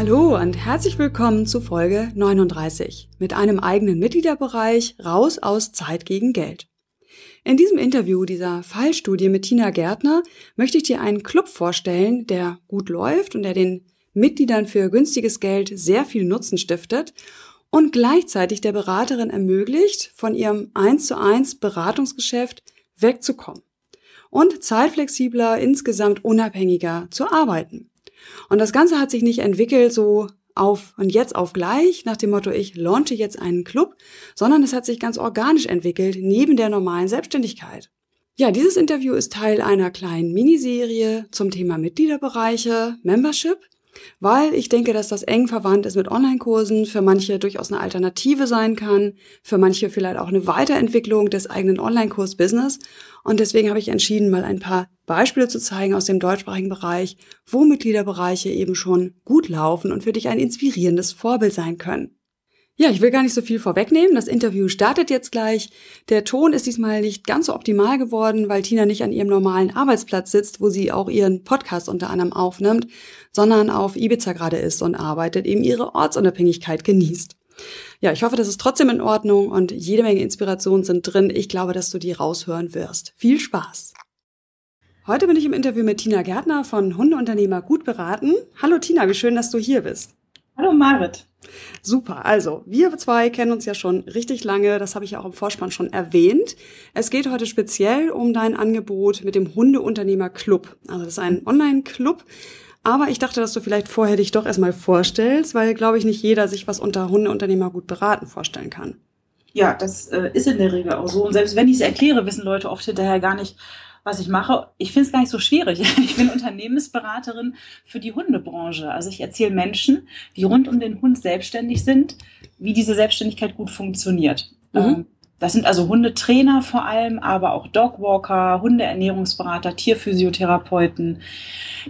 Hallo und herzlich willkommen zu Folge 39 mit einem eigenen Mitgliederbereich Raus aus Zeit gegen Geld. In diesem Interview dieser Fallstudie mit Tina Gärtner möchte ich dir einen Club vorstellen, der gut läuft und der den Mitgliedern für günstiges Geld sehr viel Nutzen stiftet und gleichzeitig der Beraterin ermöglicht, von ihrem 1 zu 1 Beratungsgeschäft wegzukommen und zeitflexibler, insgesamt unabhängiger zu arbeiten. Und das Ganze hat sich nicht entwickelt so auf und jetzt auf gleich nach dem Motto, ich launche jetzt einen Club, sondern es hat sich ganz organisch entwickelt neben der normalen Selbstständigkeit. Ja, dieses Interview ist Teil einer kleinen Miniserie zum Thema Mitgliederbereiche, Membership weil ich denke, dass das eng verwandt ist mit Online-Kursen, für manche durchaus eine Alternative sein kann, für manche vielleicht auch eine Weiterentwicklung des eigenen Online-Kurs-Business. Und deswegen habe ich entschieden, mal ein paar Beispiele zu zeigen aus dem deutschsprachigen Bereich, wo Mitgliederbereiche eben schon gut laufen und für dich ein inspirierendes Vorbild sein können. Ja, ich will gar nicht so viel vorwegnehmen. Das Interview startet jetzt gleich. Der Ton ist diesmal nicht ganz so optimal geworden, weil Tina nicht an ihrem normalen Arbeitsplatz sitzt, wo sie auch ihren Podcast unter anderem aufnimmt, sondern auf Ibiza gerade ist und arbeitet, eben ihre Ortsunabhängigkeit genießt. Ja, ich hoffe, das ist trotzdem in Ordnung und jede Menge Inspirationen sind drin. Ich glaube, dass du die raushören wirst. Viel Spaß! Heute bin ich im Interview mit Tina Gärtner von Hundeunternehmer gut beraten. Hallo Tina, wie schön, dass du hier bist. Hallo Marit. Super, also wir zwei kennen uns ja schon richtig lange, das habe ich ja auch im Vorspann schon erwähnt. Es geht heute speziell um dein Angebot mit dem Hundeunternehmer Club. Also das ist ein Online-Club, aber ich dachte, dass du vielleicht vorher dich doch erstmal vorstellst, weil, glaube ich, nicht jeder sich was unter Hundeunternehmer gut beraten vorstellen kann. Ja, das äh, ist in der Regel auch so. Und selbst wenn ich es erkläre, wissen Leute oft hinterher gar nicht, was ich mache. Ich finde es gar nicht so schwierig. Ich bin Unternehmensberaterin für die Hundebranche. Also ich erzähle Menschen, die rund um den Hund selbstständig sind, wie diese Selbstständigkeit gut funktioniert. Mhm. Ähm, das sind also Hundetrainer vor allem, aber auch Dogwalker, Hundeernährungsberater, Tierphysiotherapeuten.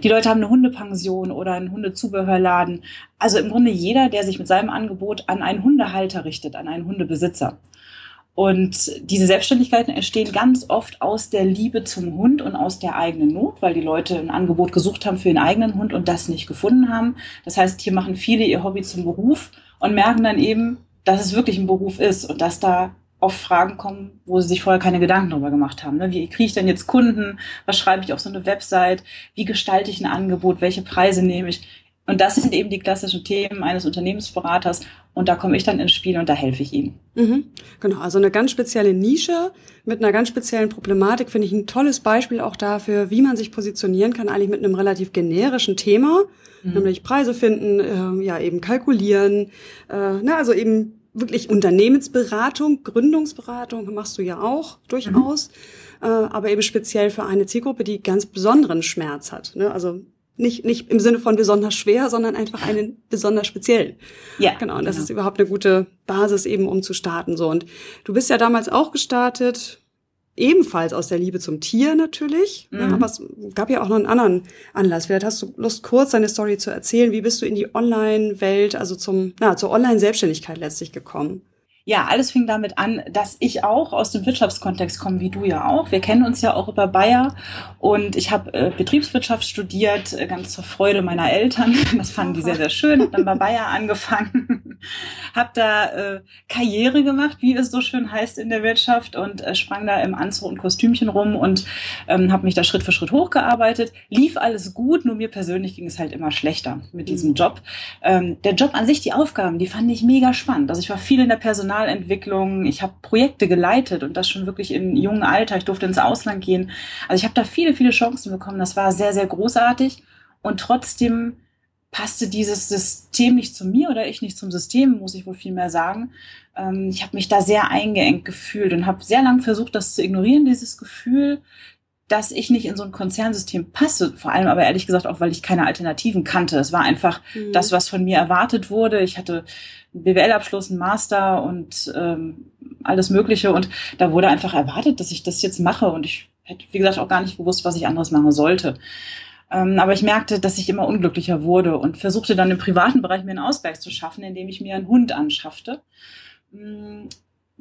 Die Leute haben eine Hundepension oder einen Hundezubehörladen. Also im Grunde jeder, der sich mit seinem Angebot an einen Hundehalter richtet, an einen Hundebesitzer. Und diese Selbstständigkeiten entstehen ganz oft aus der Liebe zum Hund und aus der eigenen Not, weil die Leute ein Angebot gesucht haben für ihren eigenen Hund und das nicht gefunden haben. Das heißt, hier machen viele ihr Hobby zum Beruf und merken dann eben, dass es wirklich ein Beruf ist und dass da oft Fragen kommen, wo sie sich vorher keine Gedanken darüber gemacht haben. Ne? Wie kriege ich denn jetzt Kunden? Was schreibe ich auf so eine Website? Wie gestalte ich ein Angebot? Welche Preise nehme ich? Und das sind eben die klassischen Themen eines Unternehmensberaters. Und da komme ich dann ins Spiel und da helfe ich ihm. Mhm. Genau, also eine ganz spezielle Nische mit einer ganz speziellen Problematik finde ich ein tolles Beispiel auch dafür, wie man sich positionieren kann, eigentlich mit einem relativ generischen Thema, mhm. nämlich Preise finden, äh, ja eben kalkulieren, äh, na, also eben wirklich Unternehmensberatung, Gründungsberatung machst du ja auch durchaus, mhm. äh, aber eben speziell für eine Zielgruppe, die ganz besonderen Schmerz hat. Ne? Also nicht, nicht im Sinne von besonders schwer, sondern einfach einen besonders speziell. Ja. Genau. Und das genau. ist überhaupt eine gute Basis eben, um zu starten, so. Und du bist ja damals auch gestartet, ebenfalls aus der Liebe zum Tier natürlich. Mhm. Ja, aber es gab ja auch noch einen anderen Anlass. Vielleicht hast du Lust, kurz deine Story zu erzählen. Wie bist du in die Online-Welt, also zum, na, zur Online-Selbstständigkeit letztlich gekommen? Ja, alles fing damit an, dass ich auch aus dem Wirtschaftskontext komme, wie du ja auch. Wir kennen uns ja auch über Bayer und ich habe äh, Betriebswirtschaft studiert, äh, ganz zur Freude meiner Eltern. Das fanden die sehr, sehr schön. Hab dann bei Bayer angefangen, habe da äh, Karriere gemacht, wie es so schön heißt in der Wirtschaft und äh, sprang da im Anzug und Kostümchen rum und ähm, habe mich da Schritt für Schritt hochgearbeitet. Lief alles gut, nur mir persönlich ging es halt immer schlechter mit diesem mhm. Job. Ähm, der Job an sich, die Aufgaben, die fand ich mega spannend. Also ich war viel in der Personal Personalentwicklung, ich habe Projekte geleitet und das schon wirklich im jungen Alter. Ich durfte ins Ausland gehen. Also ich habe da viele, viele Chancen bekommen. Das war sehr, sehr großartig und trotzdem passte dieses System nicht zu mir oder ich nicht zum System, muss ich wohl viel mehr sagen. Ähm, ich habe mich da sehr eingeengt gefühlt und habe sehr lange versucht, das zu ignorieren, dieses Gefühl, dass ich nicht in so ein Konzernsystem passe. Vor allem aber ehrlich gesagt auch, weil ich keine Alternativen kannte. Es war einfach mhm. das, was von mir erwartet wurde. Ich hatte einen BWL-Abschluss, einen Master und ähm, alles Mögliche. Und da wurde einfach erwartet, dass ich das jetzt mache. Und ich hätte, wie gesagt, auch gar nicht gewusst, was ich anderes machen sollte. Ähm, aber ich merkte, dass ich immer unglücklicher wurde und versuchte dann im privaten Bereich mir einen Ausgleich zu schaffen, indem ich mir einen Hund anschaffte. Mm,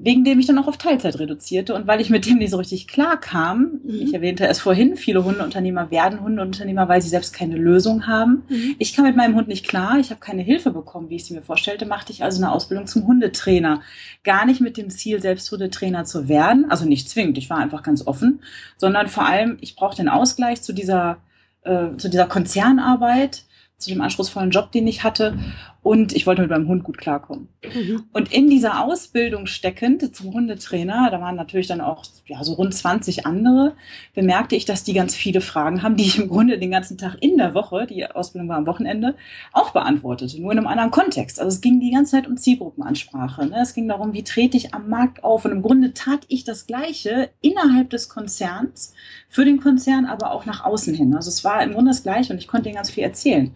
wegen dem ich dann auch auf Teilzeit reduzierte und weil ich mit dem nicht so richtig klar kam. Mhm. Ich erwähnte es vorhin, viele Hundeunternehmer werden Hundeunternehmer, weil sie selbst keine Lösung haben. Mhm. Ich kam mit meinem Hund nicht klar, ich habe keine Hilfe bekommen, wie ich sie mir vorstellte, machte ich also eine Ausbildung zum Hundetrainer. Gar nicht mit dem Ziel, selbst Hundetrainer zu werden, also nicht zwingend, ich war einfach ganz offen, sondern vor allem, ich brauchte den Ausgleich zu dieser, äh, zu dieser Konzernarbeit, zu dem anspruchsvollen Job, den ich hatte und ich wollte mit meinem Hund gut klarkommen. Mhm. Und in dieser Ausbildung steckend zum Hundetrainer, da waren natürlich dann auch ja, so rund 20 andere, bemerkte ich, dass die ganz viele Fragen haben, die ich im Grunde den ganzen Tag in der Woche, die Ausbildung war am Wochenende, auch beantwortete, nur in einem anderen Kontext. Also es ging die ganze Zeit um Zielgruppenansprache. Ne? Es ging darum, wie trete ich am Markt auf. Und im Grunde tat ich das Gleiche innerhalb des Konzerns, für den Konzern, aber auch nach außen hin. Also es war im Grunde das Gleiche und ich konnte ihnen ganz viel erzählen.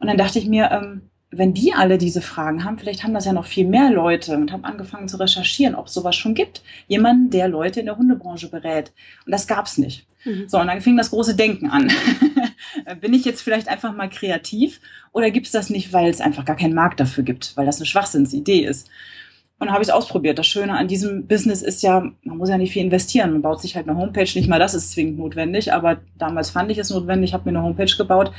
Und dann dachte ich mir, ähm, wenn die alle diese Fragen haben, vielleicht haben das ja noch viel mehr Leute und habe angefangen zu recherchieren, ob es sowas schon gibt. Jemanden, der Leute in der Hundebranche berät. Und das gab's nicht. Mhm. So, und dann fing das große Denken an. Bin ich jetzt vielleicht einfach mal kreativ oder gibt's das nicht, weil es einfach gar keinen Markt dafür gibt, weil das eine Schwachsinnsidee ist? Und dann habe ich es ausprobiert. Das Schöne an diesem Business ist ja, man muss ja nicht viel investieren. Man baut sich halt eine Homepage. Nicht mal das ist zwingend notwendig, aber damals fand ich es notwendig, habe mir eine Homepage gebaut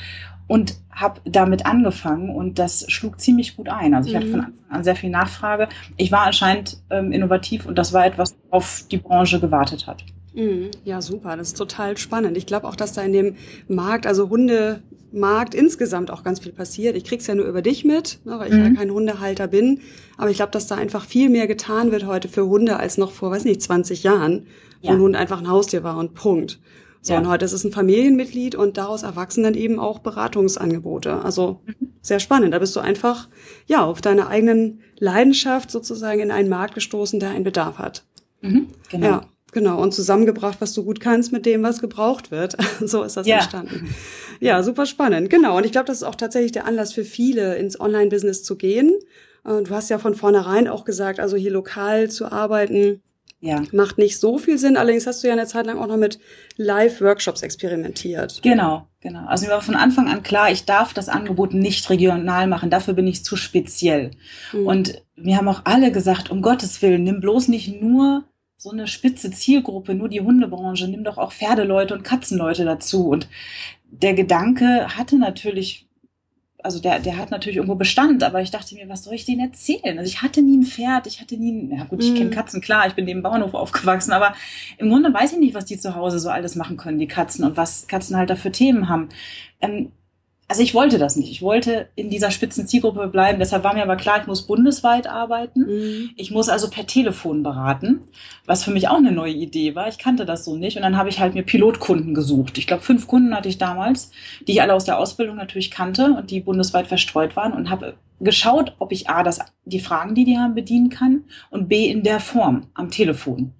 und habe damit angefangen und das schlug ziemlich gut ein. Also ich mhm. hatte von Anfang an sehr viel Nachfrage. Ich war anscheinend ähm, innovativ und das war etwas, auf die Branche gewartet hat. Mhm. Ja, super. Das ist total spannend. Ich glaube auch, dass da in dem Markt, also Hunde Markt insgesamt auch ganz viel passiert. Ich krieg's ja nur über dich mit, ne, weil ich mhm. ja kein Hundehalter bin. Aber ich glaube, dass da einfach viel mehr getan wird heute für Hunde als noch vor, weiß nicht, 20 Jahren, wo ja. ein Hund einfach ein Haustier war und Punkt. So, ja. und heute ist es ein Familienmitglied und daraus erwachsen dann eben auch Beratungsangebote. Also mhm. sehr spannend. Da bist du einfach, ja, auf deine eigenen Leidenschaft sozusagen in einen Markt gestoßen, der einen Bedarf hat. Mhm, genau. Ja. Genau, und zusammengebracht, was du gut kannst mit dem, was gebraucht wird. so ist das ja. entstanden. Ja, super spannend. Genau, und ich glaube, das ist auch tatsächlich der Anlass für viele, ins Online-Business zu gehen. Du hast ja von vornherein auch gesagt, also hier lokal zu arbeiten, ja. macht nicht so viel Sinn. Allerdings hast du ja eine Zeit lang auch noch mit Live-Workshops experimentiert. Genau, genau. Also mir war von Anfang an klar, ich darf das Angebot nicht regional machen. Dafür bin ich zu speziell. Mhm. Und wir haben auch alle gesagt, um Gottes Willen, nimm bloß nicht nur so eine spitze Zielgruppe, nur die Hundebranche, nimm doch auch Pferdeleute und Katzenleute dazu. Und der Gedanke hatte natürlich, also der, der hat natürlich irgendwo Bestand, aber ich dachte mir, was soll ich denen erzählen? Also ich hatte nie ein Pferd, ich hatte nie, ein, ja gut, ich kenne mhm. Katzen, klar, ich bin neben Bauernhof aufgewachsen, aber im Grunde weiß ich nicht, was die zu Hause so alles machen können, die Katzen und was Katzen halt da für Themen haben. Ähm, also ich wollte das nicht. Ich wollte in dieser spitzen Zielgruppe bleiben. Deshalb war mir aber klar, ich muss bundesweit arbeiten. Mhm. Ich muss also per Telefon beraten, was für mich auch eine neue Idee war. Ich kannte das so nicht. Und dann habe ich halt mir Pilotkunden gesucht. Ich glaube, fünf Kunden hatte ich damals, die ich alle aus der Ausbildung natürlich kannte und die bundesweit verstreut waren und habe geschaut, ob ich A, das, die Fragen, die die haben, bedienen kann und B, in der Form am Telefon.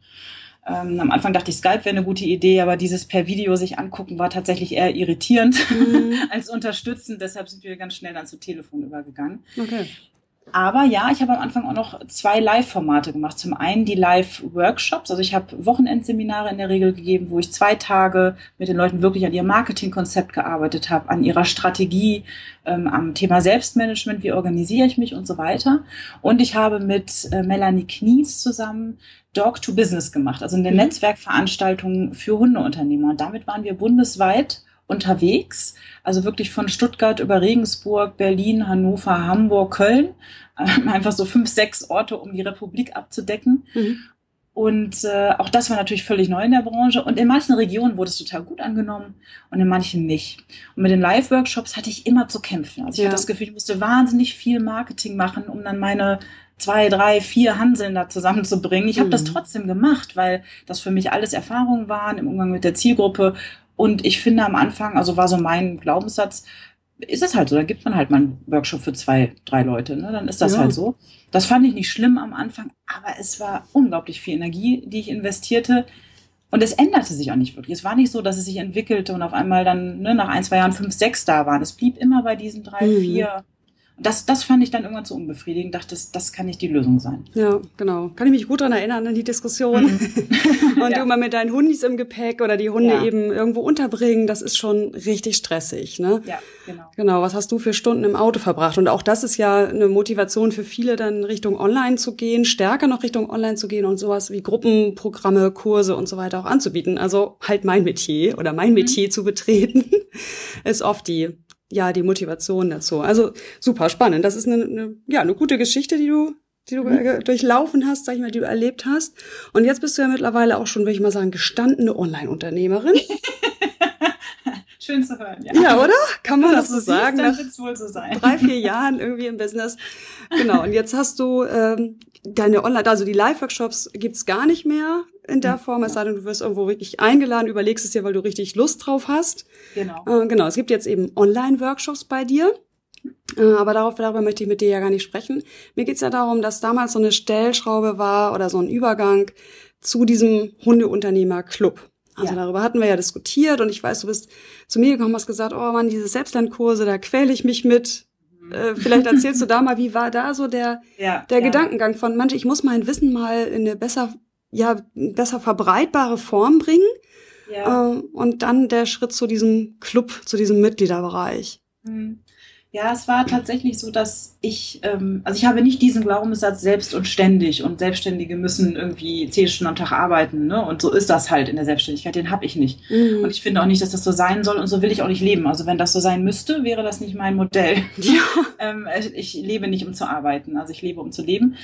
Ähm, am Anfang dachte ich, Skype wäre eine gute Idee, aber dieses per Video sich angucken war tatsächlich eher irritierend mhm. als unterstützend. Deshalb sind wir ganz schnell dann zu Telefon übergegangen. Okay. Aber ja, ich habe am Anfang auch noch zwei Live-Formate gemacht. Zum einen die Live-Workshops. Also ich habe Wochenendseminare in der Regel gegeben, wo ich zwei Tage mit den Leuten wirklich an ihrem Marketingkonzept gearbeitet habe, an ihrer Strategie, ähm, am Thema Selbstmanagement, wie organisiere ich mich und so weiter. Und ich habe mit äh, Melanie Knies zusammen Dog to Business gemacht, also eine mhm. Netzwerkveranstaltung für Hundeunternehmer. Und damit waren wir bundesweit unterwegs, also wirklich von Stuttgart über Regensburg, Berlin, Hannover, Hamburg, Köln, einfach so fünf, sechs Orte, um die Republik abzudecken. Mhm. Und äh, auch das war natürlich völlig neu in der Branche. Und in manchen Regionen wurde es total gut angenommen und in manchen nicht. Und mit den Live-Workshops hatte ich immer zu kämpfen. Also ich ja. hatte das Gefühl, ich musste wahnsinnig viel Marketing machen, um dann meine zwei, drei, vier Hanseln da zusammenzubringen. Ich habe mhm. das trotzdem gemacht, weil das für mich alles Erfahrungen waren im Umgang mit der Zielgruppe und ich finde am Anfang, also war so mein Glaubenssatz, ist es halt so, da gibt man halt mal einen Workshop für zwei, drei Leute, ne? dann ist das ja. halt so. Das fand ich nicht schlimm am Anfang, aber es war unglaublich viel Energie, die ich investierte. Und es änderte sich auch nicht wirklich. Es war nicht so, dass es sich entwickelte und auf einmal dann ne, nach ein, zwei Jahren fünf, sechs da waren. Es blieb immer bei diesen drei, mhm. vier das, das fand ich dann irgendwann zu unbefriedigend, dachte, das, das kann nicht die Lösung sein. Ja, genau. Kann ich mich gut daran erinnern, an die Diskussion. Mhm. und ja. du mal mit deinen Hundis im Gepäck oder die Hunde ja. eben irgendwo unterbringen, das ist schon richtig stressig, ne? Ja, genau. Genau, was hast du für Stunden im Auto verbracht? Und auch das ist ja eine Motivation für viele, dann Richtung Online zu gehen, stärker noch Richtung Online zu gehen und sowas wie Gruppenprogramme, Kurse und so weiter auch anzubieten. Also halt mein Metier oder mein mhm. Metier zu betreten, ist oft die ja, die Motivation dazu. Also super spannend. Das ist eine, eine ja, eine gute Geschichte, die du, die du mhm. durchlaufen hast, sag ich mal, die du erlebt hast. Und jetzt bist du ja mittlerweile auch schon, würde ich mal sagen, gestandene Online-Unternehmerin. Schön zu hören, ja. Ja, oder? Kann man das, das so sagen? Nach wohl so sein. drei, vier Jahren irgendwie im Business. Genau. Und jetzt hast du ähm, deine Online, also die Live-Workshops gibt's gar nicht mehr in der Form, es sei denn, du wirst irgendwo wirklich eingeladen, überlegst es dir, weil du richtig Lust drauf hast. Genau. Äh, genau, es gibt jetzt eben Online-Workshops bei dir. Äh, aber darauf, darüber möchte ich mit dir ja gar nicht sprechen. Mir geht's ja darum, dass damals so eine Stellschraube war oder so ein Übergang zu diesem Hundeunternehmer-Club. Also ja. darüber hatten wir ja diskutiert und ich weiß, du bist zu mir gekommen, hast gesagt, oh Mann, diese Selbstlernkurse, da quäle ich mich mit. Äh, vielleicht erzählst du da mal, wie war da so der, ja, der ja. Gedankengang von, manche, ich muss mein Wissen mal in eine besser ja besser verbreitbare Form bringen. Ja. Äh, und dann der Schritt zu diesem Club, zu diesem Mitgliederbereich. Mhm. Ja, es war tatsächlich so, dass ich, ähm, also ich habe nicht diesen Glaubenssatz selbst und ständig und Selbstständige müssen irgendwie zehn Stunden am Tag arbeiten, ne? Und so ist das halt in der Selbstständigkeit, den habe ich nicht. Mhm. Und ich finde auch nicht, dass das so sein soll und so will ich auch nicht leben. Also wenn das so sein müsste, wäre das nicht mein Modell. Ja. ähm, ich lebe nicht, um zu arbeiten, also ich lebe, um zu leben.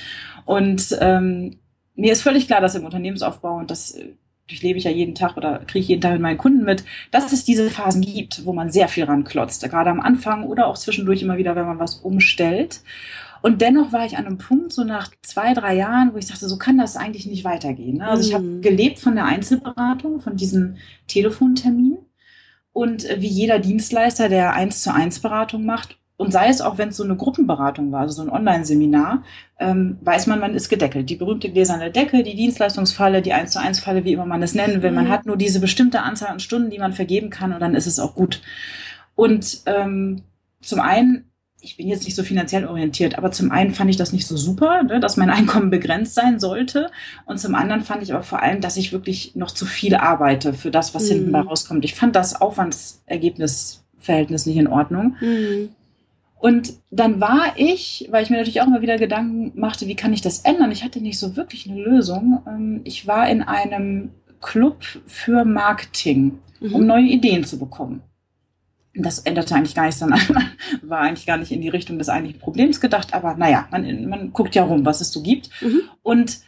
Und ähm, mir ist völlig klar, dass im Unternehmensaufbau und das äh, durchlebe ich ja jeden Tag oder kriege ich jeden Tag mit meinen Kunden mit, dass es diese Phasen gibt, wo man sehr viel ranklotzt, gerade am Anfang oder auch zwischendurch immer wieder, wenn man was umstellt. Und dennoch war ich an einem Punkt, so nach zwei, drei Jahren, wo ich dachte, so kann das eigentlich nicht weitergehen. Ne? Also ich habe mhm. gelebt von der Einzelberatung, von diesem Telefontermin und äh, wie jeder Dienstleister, der eins zu eins Beratung macht und sei es auch, wenn es so eine Gruppenberatung war, also so ein Online-Seminar, ähm, weiß man, man ist gedeckelt. Die berühmte gläserne Decke, die Dienstleistungsfalle, die 1 zu 1 Falle, wie immer man es nennen will. Man mhm. hat nur diese bestimmte Anzahl an Stunden, die man vergeben kann und dann ist es auch gut. Und ähm, zum einen, ich bin jetzt nicht so finanziell orientiert, aber zum einen fand ich das nicht so super, ne, dass mein Einkommen begrenzt sein sollte. Und zum anderen fand ich aber vor allem, dass ich wirklich noch zu viel arbeite für das, was mhm. hinten bei rauskommt. Ich fand das Aufwandsergebnisverhältnis nicht in Ordnung. Mhm. Und dann war ich, weil ich mir natürlich auch immer wieder Gedanken machte, wie kann ich das ändern? Ich hatte nicht so wirklich eine Lösung. Ähm, ich war in einem Club für Marketing, mhm. um neue Ideen zu bekommen. Das änderte eigentlich gar nichts, sondern war eigentlich gar nicht in die Richtung des eigentlichen Problems gedacht. Aber naja, man, man guckt ja rum, was es so gibt. Mhm. Und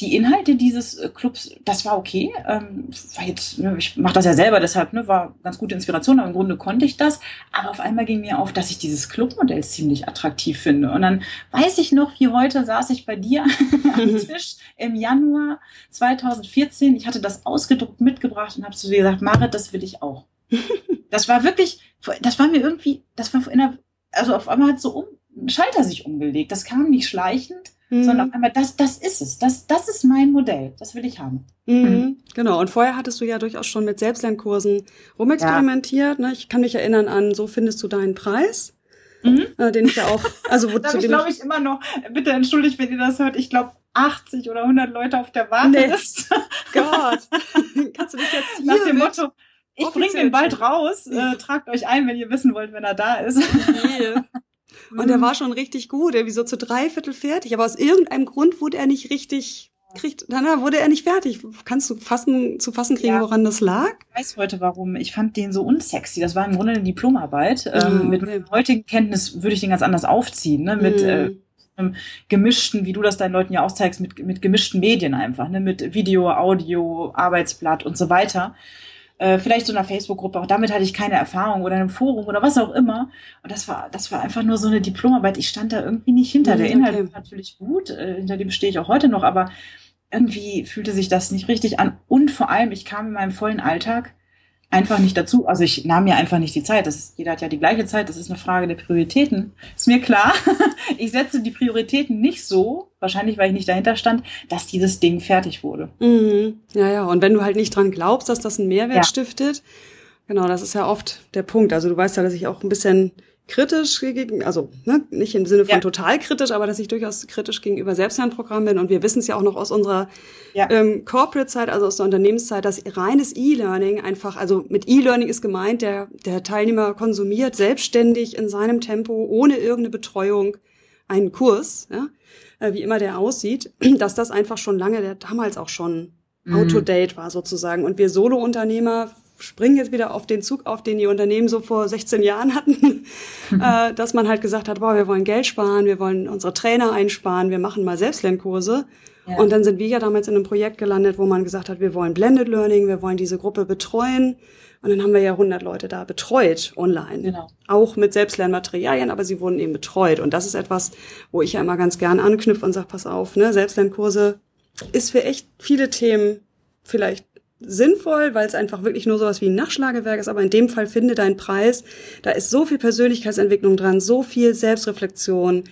die Inhalte dieses äh, Clubs, das war okay. Ähm, war jetzt, ne, ich mache das ja selber, deshalb ne, war ganz gute Inspiration, aber im Grunde konnte ich das. Aber auf einmal ging mir auf, dass ich dieses Clubmodell ziemlich attraktiv finde. Und dann weiß ich noch, wie heute saß ich bei dir am Tisch im Januar 2014. Ich hatte das ausgedruckt mitgebracht und habe zu dir gesagt, Marit, das will ich auch. das war wirklich, das war mir irgendwie, das war in der, also auf einmal hat so um, ein Schalter sich umgelegt. Das kam nicht schleichend Mhm. Sondern auf einmal, das, das ist es. Das, das ist mein Modell. Das will ich haben. Mhm. Mhm. Genau. Und vorher hattest du ja durchaus schon mit Selbstlernkursen rumexperimentiert. Ja. Ne? Ich kann mich erinnern an, so findest du deinen Preis. Mhm. Äh, den ich ja auch, also wo da ich glaube ich immer noch, bitte entschuldigt, wenn ihr das hört, ich glaube 80 oder 100 Leute auf der Warteliste. Nee. Gott, kannst du dich jetzt hier Nach dem Motto, ich bringe den bald raus, äh, tragt euch ein, wenn ihr wissen wollt, wenn er da ist. Okay. Und er war schon richtig gut, irgendwie so zu dreiviertel fertig. Aber aus irgendeinem Grund wurde er nicht richtig, kriegt, dann wurde er nicht fertig. Kannst du fassen, zu fassen kriegen, ja. woran das lag? Ich weiß heute warum. Ich fand den so unsexy. Das war im Grunde eine Diplomarbeit. Oh, ähm, mit okay. heutigen Kenntnis würde ich den ganz anders aufziehen, ne? Mit, mhm. äh, gemischten, wie du das deinen Leuten ja auch zeigst, mit, mit gemischten Medien einfach, ne? mit Video, Audio, Arbeitsblatt und so weiter äh, vielleicht so einer Facebook-Gruppe, auch damit hatte ich keine Erfahrung oder einem Forum oder was auch immer. Und das war, das war einfach nur so eine Diplomarbeit. Ich stand da irgendwie nicht hinter. Mhm, Der Inhalt okay. war natürlich gut, äh, hinter dem stehe ich auch heute noch, aber irgendwie fühlte sich das nicht richtig an. Und vor allem, ich kam in meinem vollen Alltag einfach nicht dazu. Also ich nahm mir einfach nicht die Zeit. Das ist, jeder hat ja die gleiche Zeit. Das ist eine Frage der Prioritäten. Ist mir klar. Ich setze die Prioritäten nicht so, wahrscheinlich weil ich nicht dahinter stand, dass dieses Ding fertig wurde. Mhm. Ja, ja. Und wenn du halt nicht dran glaubst, dass das einen Mehrwert ja. stiftet, genau, das ist ja oft der Punkt. Also du weißt ja, dass ich auch ein bisschen kritisch gegen, also ne, nicht im Sinne von Ja. total kritisch, aber dass ich durchaus kritisch gegenüber Selbstlernprogrammen bin. Und wir wissen es ja auch noch aus unserer Ja. ähm, Corporate-Zeit, also aus der Unternehmenszeit, dass reines E-Learning einfach, also mit E-Learning ist gemeint, der, der Teilnehmer konsumiert selbstständig in seinem Tempo, ohne irgendeine Betreuung, einen Kurs, ja, äh, wie immer der aussieht, dass das einfach schon lange, der damals auch schon Mhm. out-to-date war sozusagen. Und wir Solo-Unternehmer springen jetzt wieder auf den Zug, auf den die Unternehmen so vor 16 Jahren hatten, äh, dass man halt gesagt hat, boah, wir wollen Geld sparen, wir wollen unsere Trainer einsparen, wir machen mal Selbstlernkurse. Ja. Und dann sind wir ja damals in einem Projekt gelandet, wo man gesagt hat, wir wollen Blended Learning, wir wollen diese Gruppe betreuen. Und dann haben wir ja 100 Leute da betreut online. Genau. Auch mit Selbstlernmaterialien, aber sie wurden eben betreut. Und das ist etwas, wo ich ja immer ganz gern anknüpfe und sage, pass auf, ne, Selbstlernkurse ist für echt viele Themen vielleicht sinnvoll, weil es einfach wirklich nur sowas wie ein Nachschlagewerk ist, aber in dem Fall finde deinen Preis. Da ist so viel Persönlichkeitsentwicklung dran, so viel Selbstreflexion,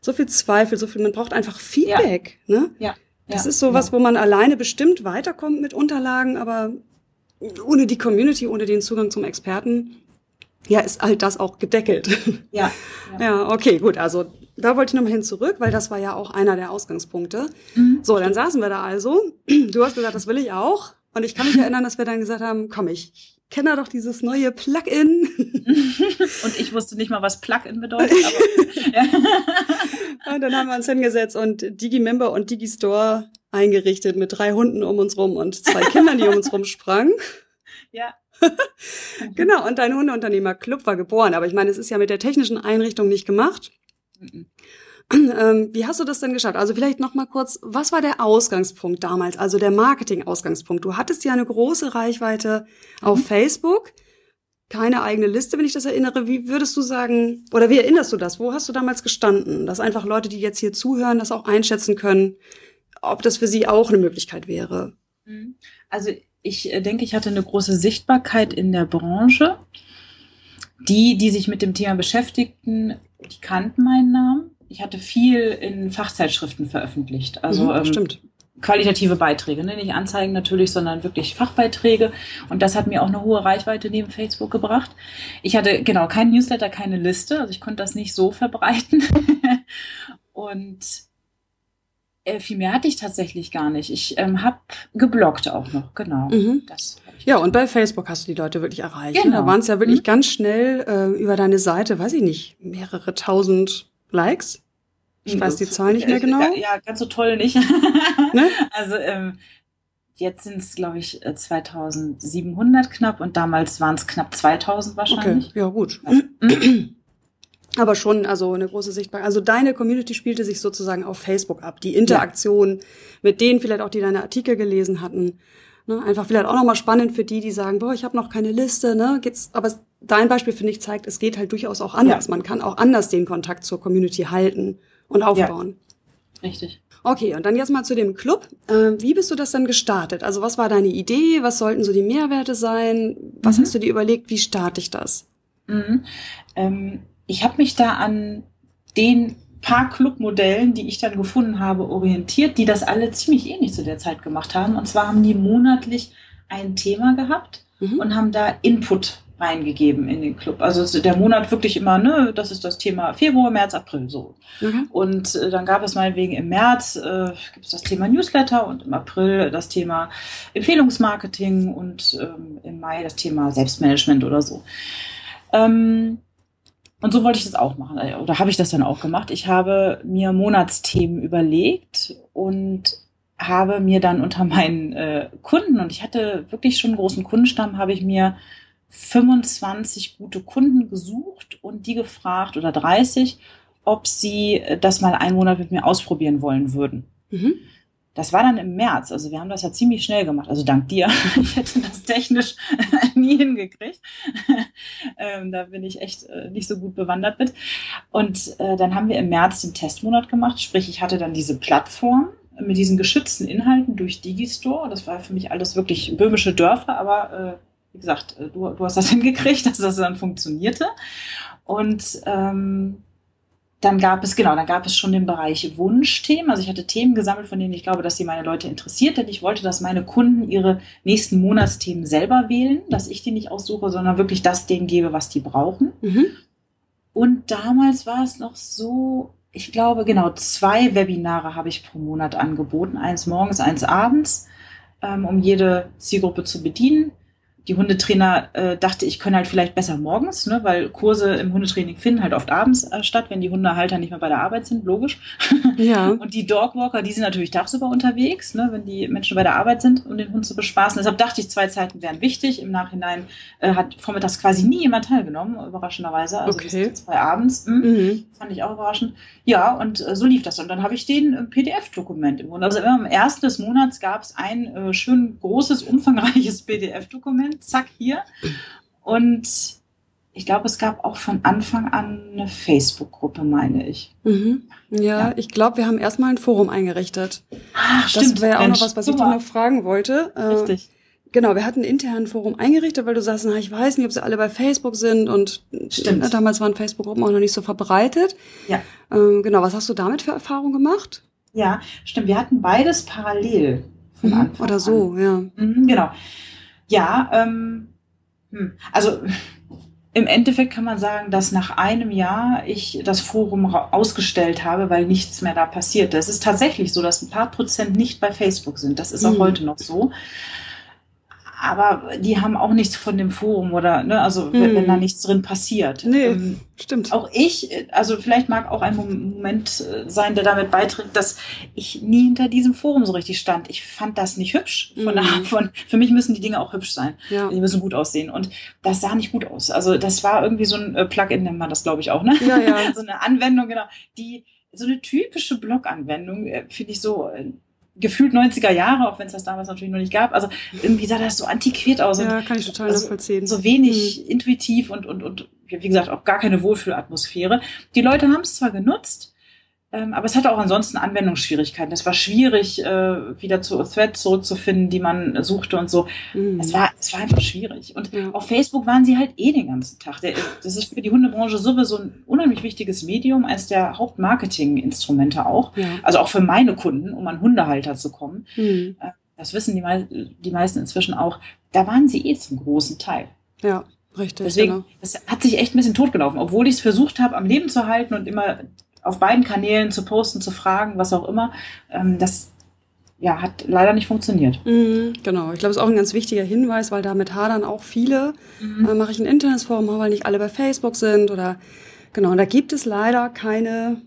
so viel Zweifel, so viel, man braucht einfach Feedback, ne? Ja. Das ja, ist sowas, wo man alleine bestimmt weiterkommt mit Unterlagen, aber ohne die Community, ohne den Zugang zum Experten, ja, ist all das auch gedeckelt. Ja. ja. ja, okay, gut. Also da wollte ich nochmal hin zurück, weil das war ja auch einer der Ausgangspunkte. Mhm. So, dann saßen wir da also. Du hast gesagt, das will ich auch. Und ich kann mich erinnern, dass wir dann gesagt haben, komm, ich kenne doch dieses neue Plugin. Und ich wusste nicht mal, was Plugin bedeutet, aber ja. Und dann haben wir uns hingesetzt und Digimember und Digistore eingerichtet mit drei Hunden um uns rum und zwei Kindern, die um uns rumsprangen. ja. Genau, und dein Hundeunternehmer-Club war geboren. Aber ich meine, es ist ja mit der technischen Einrichtung nicht gemacht. Ähm, wie hast du das denn geschafft? Also vielleicht noch mal kurz, was war der Ausgangspunkt damals, also der Marketing-Ausgangspunkt? Du hattest ja eine große Reichweite auf Mhm. Facebook, keine eigene Liste, wenn ich das erinnere. Wie würdest du sagen, oder wie erinnerst du das? Wo hast du damals gestanden? Dass einfach Leute, die jetzt hier zuhören, das auch einschätzen können, ob das für sie auch eine Möglichkeit wäre. Mhm. Also ich äh, denke, ich hatte eine große Sichtbarkeit in der Branche. Die, die sich mit dem Thema beschäftigten, die kannten meinen Namen. Ich hatte viel in Fachzeitschriften veröffentlicht. Also Mhm, ähm, stimmt. qualitative Beiträge, ne? nicht Anzeigen natürlich, sondern wirklich Fachbeiträge. Und das hat mir auch eine hohe Reichweite neben Facebook gebracht. Ich hatte genau kein Newsletter, keine Liste, also ich konnte das nicht so verbreiten. Und äh, viel mehr hatte ich tatsächlich gar nicht. Ich ähm, habe gebloggt auch noch, genau. Mhm. Ja, und bei Facebook hast du die Leute wirklich erreicht. Genau. Ne? Da waren es ja wirklich Mhm. ganz schnell äh, über deine Seite, weiß ich nicht, mehrere tausend Likes. Ich weiß die Zahl nicht mehr genau. Ja, ja ganz so toll nicht. Ne? Also ähm, jetzt sind es, glaube ich, äh, 2700 knapp und damals waren es knapp 2000 Okay, wahrscheinlich. ja gut. Ja. Mhm. Aber schon, also eine große Sichtbarkeit. Also deine Community spielte sich sozusagen auf Facebook ab. Die Interaktion mit denen vielleicht auch, die deine Artikel gelesen hatten. Ne? Einfach vielleicht auch nochmal spannend für die, die sagen, boah, ich habe noch keine Liste. Ne? Geht's, aber dein Beispiel, finde ich, zeigt, es geht halt durchaus auch anders. Ja. Man kann auch anders den Kontakt zur Community halten und aufbauen. Richtig. Okay, und dann jetzt mal zu dem Club. Ähm, wie bist du das dann gestartet? Also was war deine Idee? Was sollten so die Mehrwerte sein? Was Mhm. hast du dir überlegt? Wie starte ich das? Mhm. Ähm, ich habe mich da an den paar Clubmodellen, die ich dann gefunden habe, orientiert, die das alle ziemlich ähnlich zu der Zeit gemacht haben. Und zwar haben die monatlich ein Thema gehabt Mhm. und haben da Input reingegeben in den Club. Also der Monat wirklich immer, ne, das ist das Thema Februar, März, April, so. Okay. Und äh, dann gab es meinetwegen im März äh, gibt es das Thema Newsletter und im April das Thema Empfehlungsmarketing und ähm, im Mai das Thema Selbstmanagement oder so. Ähm, und so wollte ich das auch machen, äh, oder habe ich das dann auch gemacht. Ich habe mir Monatsthemen überlegt und habe mir dann unter meinen äh, Kunden, und ich hatte wirklich schon einen großen Kundenstamm, habe ich mir 25 gute Kunden gesucht und die gefragt, oder 30, ob sie äh, das mal einen Monat mit mir ausprobieren wollen würden. Mhm. Das war dann im März. Also wir haben das ja ziemlich schnell gemacht. Also dank dir. Ich hätte das technisch nie hingekriegt. ähm, da bin ich echt äh, nicht so gut bewandert mit. Und äh, dann haben wir im März den Testmonat gemacht. Sprich, ich hatte dann diese Plattform mit diesen geschützten Inhalten durch Digistore. Das war für mich alles wirklich böhmische Dörfer, aber äh, wie gesagt, äh, du, du hast das hingekriegt, dass das dann funktionierte. Und ähm, dann gab es, genau, dann gab es schon den Bereich Wunschthemen. Also ich hatte Themen gesammelt, von denen ich glaube, dass sie meine Leute interessiert, denn ich wollte, dass meine Kunden ihre nächsten Monatsthemen selber wählen, dass ich die nicht aussuche, sondern wirklich das denen gebe, was die brauchen. Mhm. Und damals war es noch so, ich glaube, genau, zwei Webinare habe ich pro Monat angeboten. Eins morgens, eins abends, ähm, um jede Zielgruppe zu bedienen die Hundetrainer äh, dachte, ich könne halt vielleicht besser morgens, ne, weil Kurse im Hundetraining finden halt oft abends äh, statt, wenn die Hundehalter nicht mehr bei der Arbeit sind, logisch. Ja. Und die Dogwalker, die sind natürlich tagsüber unterwegs, ne, wenn die Menschen bei der Arbeit sind, um den Hund zu bespaßen. Deshalb dachte ich, zwei Zeiten wären wichtig. Im Nachhinein äh, hat vormittags quasi nie jemand teilgenommen, überraschenderweise. Also okay. zwei abends. Hm, mhm. Fand ich auch überraschend. Ja, und äh, so lief das. Und dann habe ich den äh, PDF-Dokument im Grunde. Also immer am ersten des Monats gab es ein äh, schön großes, umfangreiches PDF-Dokument zack, hier. Und ich glaube, es gab auch von Anfang an eine Facebook-Gruppe, meine ich. Mhm. Ja, ja, ich glaube, wir haben erstmal ein Forum eingerichtet. Ach, das wäre ja auch noch was, was ich dich noch fragen wollte. Äh, Richtig. Genau, wir hatten ein internen Forum eingerichtet, weil du sagst, na, ich weiß nicht, ob sie alle bei Facebook sind und stimmt. Na, damals waren Facebook-Gruppen auch noch nicht so verbreitet. Ja. Ähm, genau, was hast du damit für Erfahrungen gemacht? Ja, stimmt. Wir hatten beides parallel von mhm, Anfang Oder so, an. ja. Mhm, genau. Ja, ähm, hm. also im Endeffekt kann man sagen, dass nach einem Jahr ich das Forum ausgestellt habe, weil nichts mehr da passierte. Es ist tatsächlich so, dass ein paar Prozent nicht bei Facebook sind. Das ist auch mhm. heute noch so aber die haben auch nichts von dem Forum oder, ne, also wenn, hm. wenn da nichts drin passiert. Nee, ähm, stimmt. Auch ich, also vielleicht mag auch ein Moment äh, sein, der damit beiträgt, dass ich nie hinter diesem Forum so richtig stand. Ich fand das nicht hübsch. Von, hm. von für mich müssen die Dinge auch hübsch sein. Ja. Die müssen gut aussehen. Und das sah nicht gut aus. Also das war irgendwie so ein äh, Plugin, nennt man das, glaube ich, auch, ne? Ja, ja. so eine Anwendung, genau, die so eine typische Blog-Anwendung, äh, finde ich so gefühlt 90er Jahre, auch wenn es das damals natürlich noch nicht gab. Also irgendwie sah das so antiquiert aus. Ja, kann ich total also, nachvollziehen. So wenig hm. intuitiv und, und, und wie gesagt auch gar keine Wohlfühlatmosphäre. Die Leute haben es zwar genutzt, aber es hatte auch ansonsten Anwendungsschwierigkeiten. Es war schwierig, äh, wieder zu Threads zurückzufinden, die man suchte und so. Mhm. Es, war, es war einfach schwierig. Und ja. auf Facebook waren sie halt eh den ganzen Tag. Das ist für die Hundebranche sowieso ein unheimlich wichtiges Medium, eines der Hauptmarketing-Instrumente auch. Ja. Also auch für meine Kunden, um an Hundehalter zu kommen. Mhm. Äh, das wissen die, die meisten inzwischen auch. Da waren sie eh zum großen Teil. Ja. Richtig. Deswegen, genau. das hat sich echt ein bisschen totgelaufen, obwohl ich es versucht habe, am Leben zu halten und immer auf beiden Kanälen zu posten, zu fragen, was auch immer. Ähm, das ja, hat leider nicht funktioniert. Mhm, genau, ich glaube, es ist auch ein ganz wichtiger Hinweis, weil damit hadern auch viele. Mhm. Äh, Mache ich ein Internetforum, weil nicht alle bei Facebook sind oder genau, und da gibt es leider keine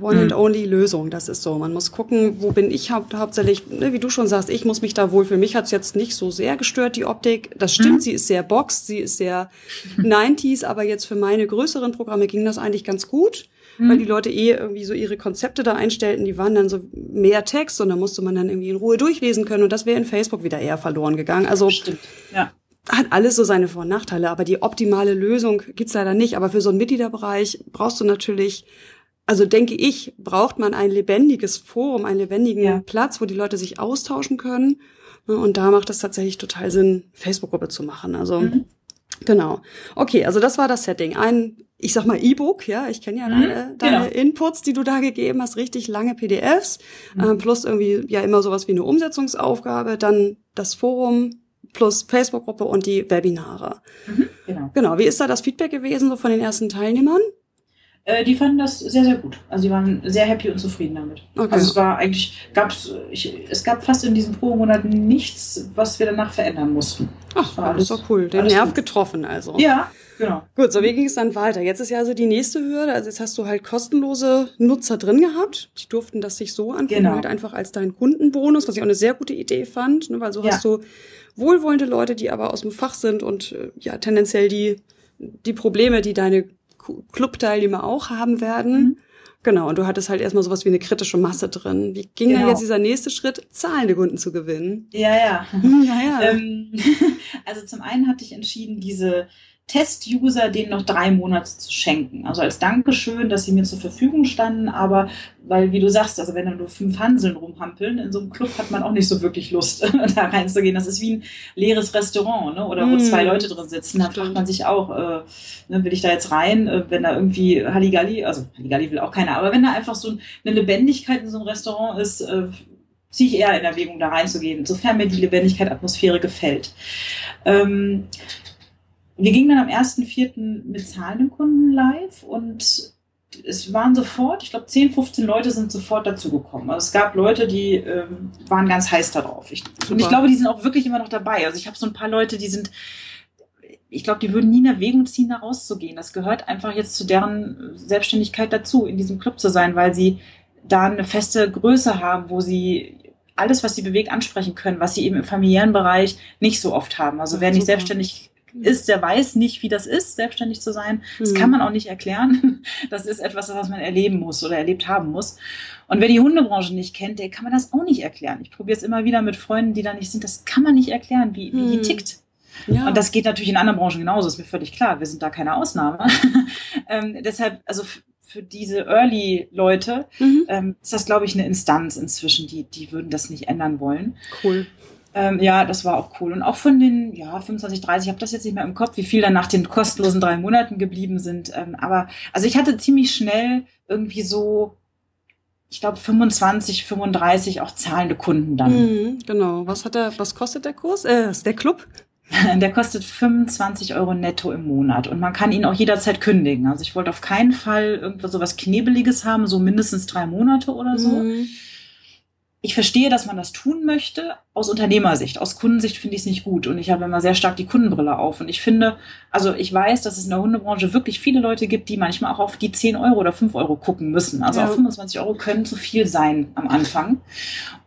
One-and-Only-Lösung. Das ist so. Man muss gucken, wo bin ich haupt, hauptsächlich, ne, wie du schon sagst, ich muss mich da wohl. Für mich hat's jetzt nicht so sehr gestört, die Optik. Das stimmt, mhm. sie ist sehr boxed, sie ist sehr 90s, aber jetzt für meine größeren Programme ging das eigentlich ganz gut mhm. weil die Leute eh irgendwie so ihre Konzepte da einstellten, die waren dann so mehr Text und da musste man dann irgendwie in Ruhe durchlesen können und das wäre in Facebook wieder eher verloren gegangen. Also Stimmt. ja. hat alles so seine Vor- und Nachteile, aber die optimale Lösung gibt's leider nicht. Aber für so einen Mitgliederbereich brauchst du natürlich also denke ich, braucht man ein lebendiges Forum, einen lebendigen ja. Platz, wo die Leute sich austauschen können. Und da macht es tatsächlich total Sinn, Facebook-Gruppe zu machen. Also mhm. genau. Okay, also das war das Setting. Ein ich sag mal E-Book, ja, ich kenne ja mhm, deine, deine genau. Inputs, die du da gegeben hast, richtig lange PDFs, mhm. äh, plus irgendwie ja immer sowas wie eine Umsetzungsaufgabe, dann das Forum plus Facebook-Gruppe und die Webinare. Mhm, genau. genau. Wie ist da das Feedback gewesen so von den ersten Teilnehmern? Äh, die fanden das sehr, sehr gut. Also die waren sehr happy und zufrieden damit. Okay. Also es war eigentlich, gab's, ich, es gab fast in diesen Probemonaten nichts, was wir danach verändern mussten. Ach, das, war alles, doch cool. Den Nerv gut. getroffen also. Ja, Genau. Gut, so wie ging es dann weiter? Jetzt ist ja also die nächste Hürde. Also jetzt hast du halt kostenlose Nutzer drin gehabt. Die durften das sich so angucken, genau. halt einfach als deinen Kundenbonus, was ich auch eine sehr gute Idee fand, ne? weil so ja. hast du wohlwollende Leute, die aber aus dem Fach sind und äh, ja tendenziell die die Probleme, die deine Clubteilnehmer auch haben werden. Mhm. Genau, und du hattest halt erstmal sowas wie eine kritische Masse drin. Wie ging genau. dann jetzt dieser nächste Schritt, zahlende Kunden zu gewinnen? Ja, ja. ja, ja. Ähm, also zum einen hatte ich entschieden, diese Test-User denen noch drei Monate zu schenken. Also als Dankeschön, dass sie mir zur Verfügung standen, aber weil, wie du sagst, also wenn da nur fünf Hanseln rumhampeln, in so einem Club hat man auch nicht so wirklich Lust, da reinzugehen. Das ist wie ein leeres Restaurant, ne? oder wo mm. zwei Leute drin sitzen. Da fragt man sich auch, äh, ne, will ich da jetzt rein, äh, wenn da irgendwie Halligalli, also Halligalli will auch keiner, aber wenn da einfach so eine Lebendigkeit in so einem Restaurant ist, äh, ziehe ich eher in Erwägung, da reinzugehen, sofern mir die Lebendigkeit, Atmosphäre gefällt. Ähm, wir gingen dann am 1.4. mit zahlenden Kunden live und es waren sofort, ich glaube, 10, 15 Leute sind sofort dazugekommen. Also es gab Leute, die ähm, waren ganz heiß darauf. Ich, und ich glaube, die sind auch wirklich immer noch dabei. Also ich habe so ein paar Leute, die sind, ich glaube, die würden nie in Erwägung ziehen, da rauszugehen. Das gehört einfach jetzt zu deren Selbstständigkeit dazu, in diesem Club zu sein, weil sie da eine feste Größe haben, wo sie alles, was sie bewegt, ansprechen können, was sie eben im familiären Bereich nicht so oft haben. Also wer nicht selbstständig ist, der weiß nicht, wie das ist, selbstständig zu sein. Das kann mhm. man auch nicht erklären. Das ist etwas, was man erleben muss oder erlebt haben muss. Und wer die Hundebranche nicht kennt, der kann man das auch nicht erklären. Ich probiere es immer wieder mit Freunden, die da nicht sind. Das kann man nicht erklären, wie, wie die mhm. tickt. Ja. Und das geht natürlich in anderen Branchen genauso, ist mir völlig klar. Wir sind da keine Ausnahme. ähm, deshalb, also für diese Early-Leute mhm. ähm, ist das, glaube ich, eine Instanz inzwischen, die, die würden das nicht ändern wollen. Cool. Ähm, ja, das war auch cool. Und auch von den, ja, 25, 30, ich habe das jetzt nicht mehr im Kopf, wie viel dann nach den kostenlosen drei Monaten geblieben sind. Ähm, aber also ich hatte ziemlich schnell irgendwie so, ich glaube, 25, 35 auch zahlende Kunden dann. Mhm, genau. Was hat der, was kostet der Kurs? Äh, ist der Club? Der kostet 25 Euro netto im Monat und man kann ihn auch jederzeit kündigen. Also ich wollte auf keinen Fall irgendwas so was Knebeliges haben, so mindestens drei Monate oder so. Mhm ich verstehe, dass man das tun möchte. Aus Unternehmersicht, aus Kundensicht finde ich es nicht gut. Und ich habe immer sehr stark die Kundenbrille auf. Und ich finde, also ich weiß, dass es in der Hundebranche wirklich viele Leute gibt, die manchmal auch auf die 10 Euro oder 5 Euro gucken müssen. Also ja. auf 25 Euro können zu viel sein am Anfang.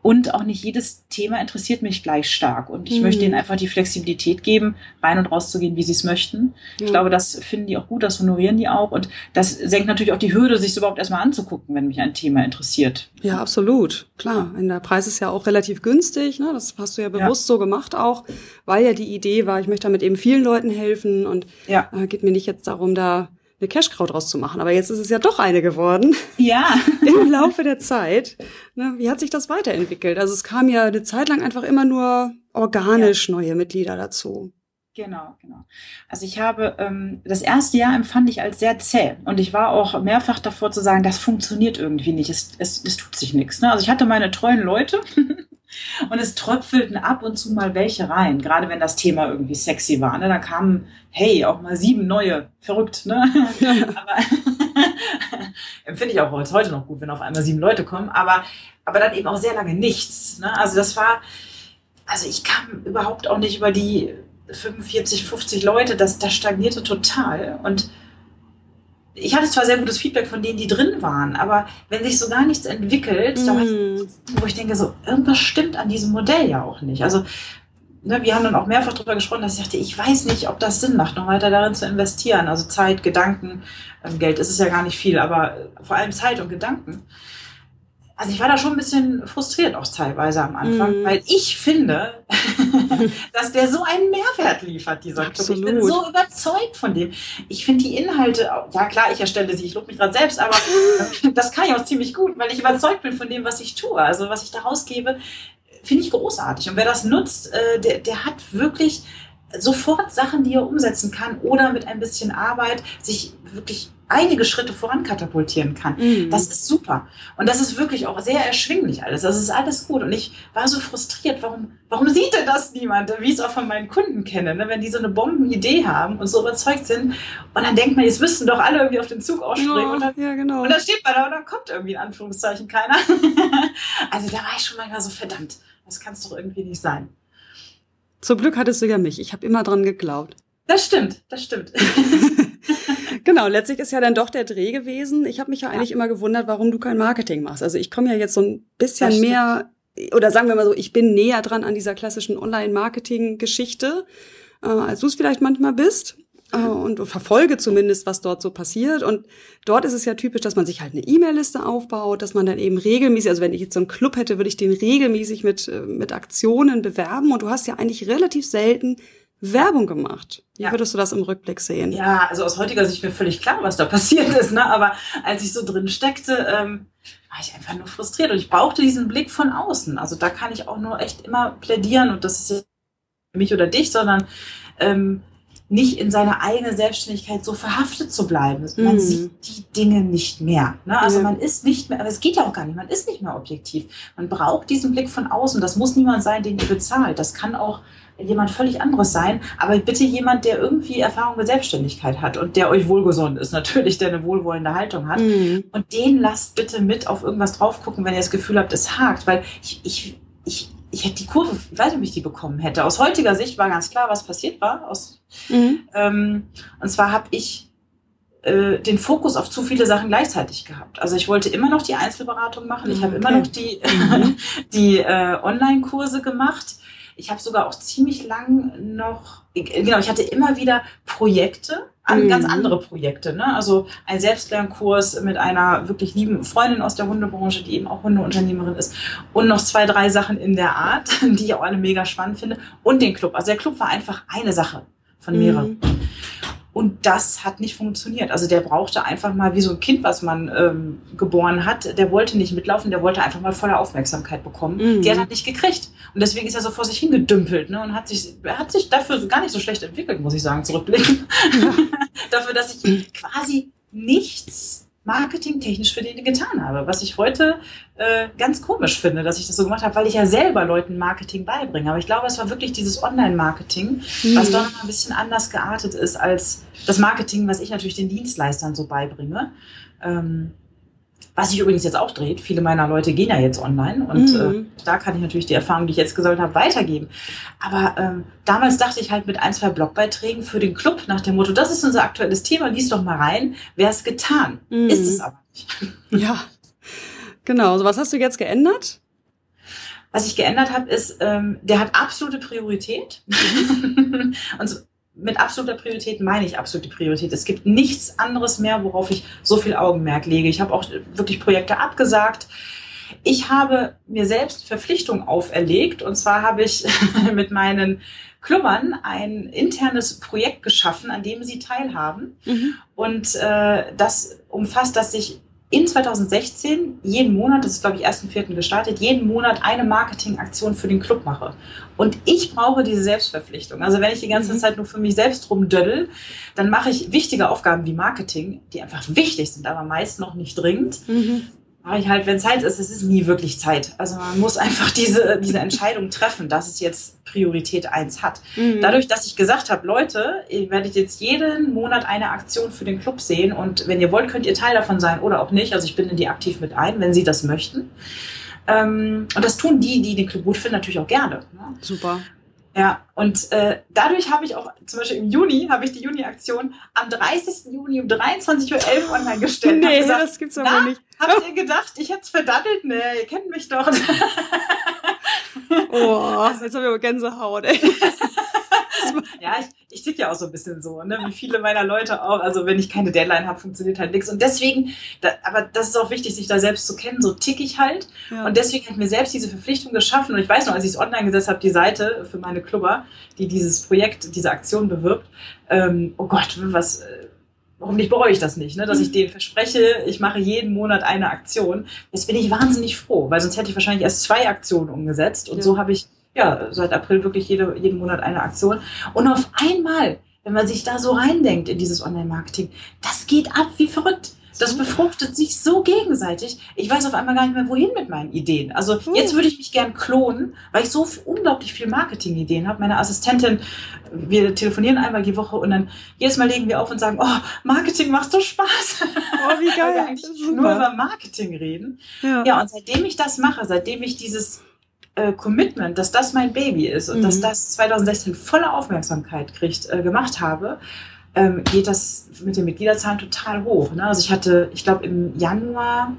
Und auch nicht jedes Thema interessiert mich gleich stark. Und ich mhm. möchte ihnen einfach die Flexibilität geben, rein und raus zu gehen, wie sie es möchten. Ja. Ich glaube, das finden die auch gut, das honorieren die auch. Und das senkt natürlich auch die Hürde, sich überhaupt erstmal anzugucken, wenn mich ein Thema interessiert. Ja, absolut. Klar. Und der Preis ist ja auch relativ günstig. Ne? Das hast du ja bewusst ja. so gemacht auch, weil ja die Idee war, ich möchte damit eben vielen Leuten helfen und ja. äh, geht mir nicht jetzt darum, da eine Cashcow draus zu machen. Aber jetzt ist es ja doch eine geworden. Ja. Im Laufe der Zeit. Ne, wie hat sich das weiterentwickelt? Also es kam ja eine Zeit lang einfach immer nur organisch ja. neue Mitglieder dazu. Genau, genau. Also ich habe ähm, das erste Jahr empfand ich als sehr zäh und ich war auch mehrfach davor zu sagen, das funktioniert irgendwie nicht, es, es, es tut sich nichts. Ne? Also ich hatte meine treuen Leute und es tröpfelten ab und zu mal welche rein, gerade wenn das Thema irgendwie sexy war. Ne? Da kamen, hey, auch mal sieben neue, verrückt. Ne? aber empfinde ich auch heute noch gut, wenn auf einmal sieben Leute kommen, aber, aber dann eben auch sehr lange nichts. Ne? Also das war, also ich kam überhaupt auch nicht über die 45, 50 Leute, das, das stagnierte total und ich hatte zwar sehr gutes Feedback von denen, die drin waren, aber wenn sich so gar nichts entwickelt, mm. wo ich denke, so irgendwas stimmt an diesem Modell ja auch nicht. Also ne, wir haben dann auch mehrfach darüber gesprochen, dass ich dachte, ich weiß nicht, ob das Sinn macht, noch weiter darin zu investieren. Also Zeit, Gedanken, ähm, Geld ist es ja gar nicht viel, aber vor allem Zeit und Gedanken also ich war da schon ein bisschen frustriert auch teilweise am Anfang, mm. weil ich finde, dass der so einen Mehrwert liefert, dieser Absolut. Club. Ich bin so überzeugt von dem. Ich finde die Inhalte, ja klar, ich erstelle sie, ich lobe mich gerade selbst, aber das kann ich auch ziemlich gut, weil ich überzeugt bin von dem, was ich tue. Also was ich da rausgebe, finde ich großartig. Und wer das nutzt, äh, der, der hat wirklich sofort Sachen, die er umsetzen kann oder mit ein bisschen Arbeit sich wirklich einige Schritte voran katapultieren kann. Mhm. Das ist super. Und das ist wirklich auch sehr erschwinglich alles. Das ist alles gut. Und ich war so frustriert, warum, warum sieht denn das niemand, wie ich es auch von meinen Kunden kenne, ne? wenn die so eine Bombenidee haben und so überzeugt sind. Und dann denkt man, jetzt müssten doch alle irgendwie auf den Zug ausspringen. Ja, und, dann, ja, genau. und dann steht man da und dann kommt irgendwie in Anführungszeichen keiner. also da war ich schon manchmal so verdammt. Das kann es doch irgendwie nicht sein. Zum Glück hattest du ja mich. Ich habe immer dran geglaubt. Das stimmt, das stimmt. genau, letztlich ist ja dann doch der Dreh gewesen. Ich habe mich ja, ja, eigentlich immer gewundert, warum du kein Marketing machst. Also ich komme ja jetzt so ein bisschen mehr, oder sagen wir mal so, ich bin näher dran an dieser klassischen Online-Marketing-Geschichte, äh, als du es vielleicht manchmal bist. Äh, und verfolge zumindest, was dort so passiert. Und dort ist es ja typisch, dass man sich halt eine E-Mail-Liste aufbaut, dass man dann eben regelmäßig, also wenn ich jetzt so einen Club hätte, würde ich den regelmäßig mit, äh, mit Aktionen bewerben. Und du hast ja eigentlich relativ selten Werbung gemacht. Wie ja. würdest du das im Rückblick sehen? Ja, also aus heutiger Sicht mir völlig klar, was da passiert ist. Ne? Aber als ich so drin steckte, ähm, war ich einfach nur frustriert und ich brauchte diesen Blick von außen. Also da kann ich auch nur echt immer plädieren und das ist ja mich oder dich, sondern ähm, nicht in seiner eigenen Selbstständigkeit so verhaftet zu bleiben. Man mhm. sieht die Dinge nicht mehr. Ne? Also ja. man ist nicht mehr, aber es geht ja auch gar nicht, man ist nicht mehr objektiv. Man braucht diesen Blick von außen. Das muss niemand sein, den ihr bezahlt. Das kann auch jemand völlig anderes sein, aber bitte jemand, der irgendwie Erfahrung mit Selbstständigkeit hat und der euch wohlgesonnen ist, natürlich, der eine wohlwollende Haltung hat. Mhm. Und den lasst bitte mit auf irgendwas drauf gucken, wenn ihr das Gefühl habt, es hakt, weil ich, ich, ich, ich hätte die Kurve, ich weiß nicht, ob ich die bekommen hätte. Aus heutiger Sicht war ganz klar, was passiert war. Aus, mhm. ähm, und zwar habe ich äh, den Fokus auf zu viele Sachen gleichzeitig gehabt. Also ich wollte immer noch die Einzelberatung machen. Ich habe okay. immer noch die, mhm. die äh, Online-Kurse gemacht ich habe sogar auch ziemlich lang noch, genau, ich hatte immer wieder Projekte, an, mhm. ganz andere Projekte. Ne? Also ein Selbstlernkurs mit einer wirklich lieben Freundin aus der Hundebranche, die eben auch Hundeunternehmerin ist. Und noch zwei, drei Sachen in der Art, die ich auch alle mega spannend finde. Und den Club. Also der Club war einfach eine Sache von mehreren. Mhm. Und das hat nicht funktioniert. Also der brauchte einfach mal wie so ein Kind, was man ähm, geboren hat. Der wollte nicht mitlaufen, der wollte einfach mal volle Aufmerksamkeit bekommen. Mhm. Die hat er nicht gekriegt. Und deswegen ist er so vor sich hingedümpelt ne? und hat sich, hat sich dafür gar nicht so schlecht entwickelt, muss ich sagen, zurückblicken. Dafür, dass ich quasi nichts marketingtechnisch für den getan habe. Was ich heute äh, ganz komisch finde, dass ich das so gemacht habe, weil ich ja selber Leuten Marketing beibringe. Aber ich glaube, es war wirklich dieses Online-Marketing, mhm. was doch noch ein bisschen anders geartet ist als das Marketing, was ich natürlich den Dienstleistern so beibringe. Ähm, was sich übrigens jetzt auch dreht. Viele meiner Leute gehen ja jetzt online und mhm. äh, da kann ich natürlich die Erfahrung, die ich jetzt gesammelt habe, weitergeben. Aber ähm, damals dachte ich halt mit ein, zwei Blogbeiträgen für den Club nach dem Motto, das ist unser aktuelles Thema, lies doch mal rein, wäre es getan. Mhm. Ist es aber nicht. Ja, genau. So, was hast du jetzt geändert? Was ich geändert habe, ist, ähm, der hat absolute Priorität. und so, mit absoluter Priorität meine ich absolute Priorität. Es gibt nichts anderes mehr, worauf ich so viel Augenmerk lege. Ich habe auch wirklich Projekte abgesagt. Ich habe mir selbst Verpflichtungen auferlegt und zwar habe ich mit meinen Klummern ein internes Projekt geschaffen, an dem sie teilhaben. Mhm. Und äh, das umfasst, dass ich in 2016 jeden Monat, das ist glaube ich erst im vierten gestartet, jeden Monat eine Marketingaktion für den Club mache. Und ich brauche diese Selbstverpflichtung. Also wenn ich die ganze mhm. Zeit nur für mich selbst rumdöddel, dann mache ich wichtige Aufgaben wie Marketing, die einfach wichtig sind, aber meist noch nicht dringend. Mhm mache ich halt, wenn Zeit ist, es ist nie wirklich Zeit. Also man muss einfach diese, diese Entscheidung treffen, dass es jetzt Priorität eins hat. Mhm. Dadurch, dass ich gesagt habe, Leute, ihr werdet jetzt jeden Monat eine Aktion für den Club sehen und wenn ihr wollt, könnt ihr Teil davon sein oder auch nicht. Also ich bin in die aktiv mit ein, wenn sie das möchten. Ähm, und das tun die, die den Club gut finden, natürlich auch gerne. Ne? Super. Ja, und äh, dadurch habe ich auch, zum Beispiel im Juni, habe ich die Juni-Aktion am 30. Juni um 23.11 Uhr online gestellt. Nee, gesagt, das gibt's aber nicht. Habt ihr gedacht, ich hätte es verdattelt? Nee, ihr kennt mich doch. oh, jetzt haben wir Gänsehaut, ey. ja, ich, ich tick ja auch so ein bisschen so, ne? wie viele meiner Leute auch. Also wenn ich keine Deadline habe, funktioniert halt nichts. Und deswegen, da, aber das ist auch wichtig, sich da selbst zu kennen. So tick ich halt. Ja. Und deswegen habe ich mir selbst diese Verpflichtung geschaffen. Und ich weiß noch, als ich es online gesetzt habe, die Seite für meine Klubber, die dieses Projekt, diese Aktion bewirbt. Ähm, oh Gott, was äh, hoffentlich bereue ich das nicht, ne? dass ich mhm. denen verspreche, ich mache jeden Monat eine Aktion. Jetzt bin ich wahnsinnig froh, weil sonst hätte ich wahrscheinlich erst zwei Aktionen umgesetzt. Und ja. so habe ich ja seit April wirklich jede, jeden Monat eine Aktion. Und auf einmal, wenn man sich da so reindenkt in dieses Online-Marketing, das geht ab wie verrückt. Das befruchtet sich so gegenseitig. Ich weiß auf einmal gar nicht mehr, wohin mit meinen Ideen. Also hm. jetzt würde ich mich gern klonen, weil ich so unglaublich viel Marketing-Ideen habe. Meine Assistentin, wir telefonieren einmal die Woche und dann jedes Mal legen wir auf und sagen, oh, Marketing macht so Spaß. Oh, wie geil. eigentlich nur über Marketing reden. Ja. ja, und seitdem ich das mache, seitdem ich dieses äh, Commitment, dass das mein Baby ist und mhm. dass das 2016 volle Aufmerksamkeit kriegt, äh, gemacht habe, ähm, geht das mit den Mitgliederzahlen total hoch. Ne? Also ich hatte, ich glaube im Januar,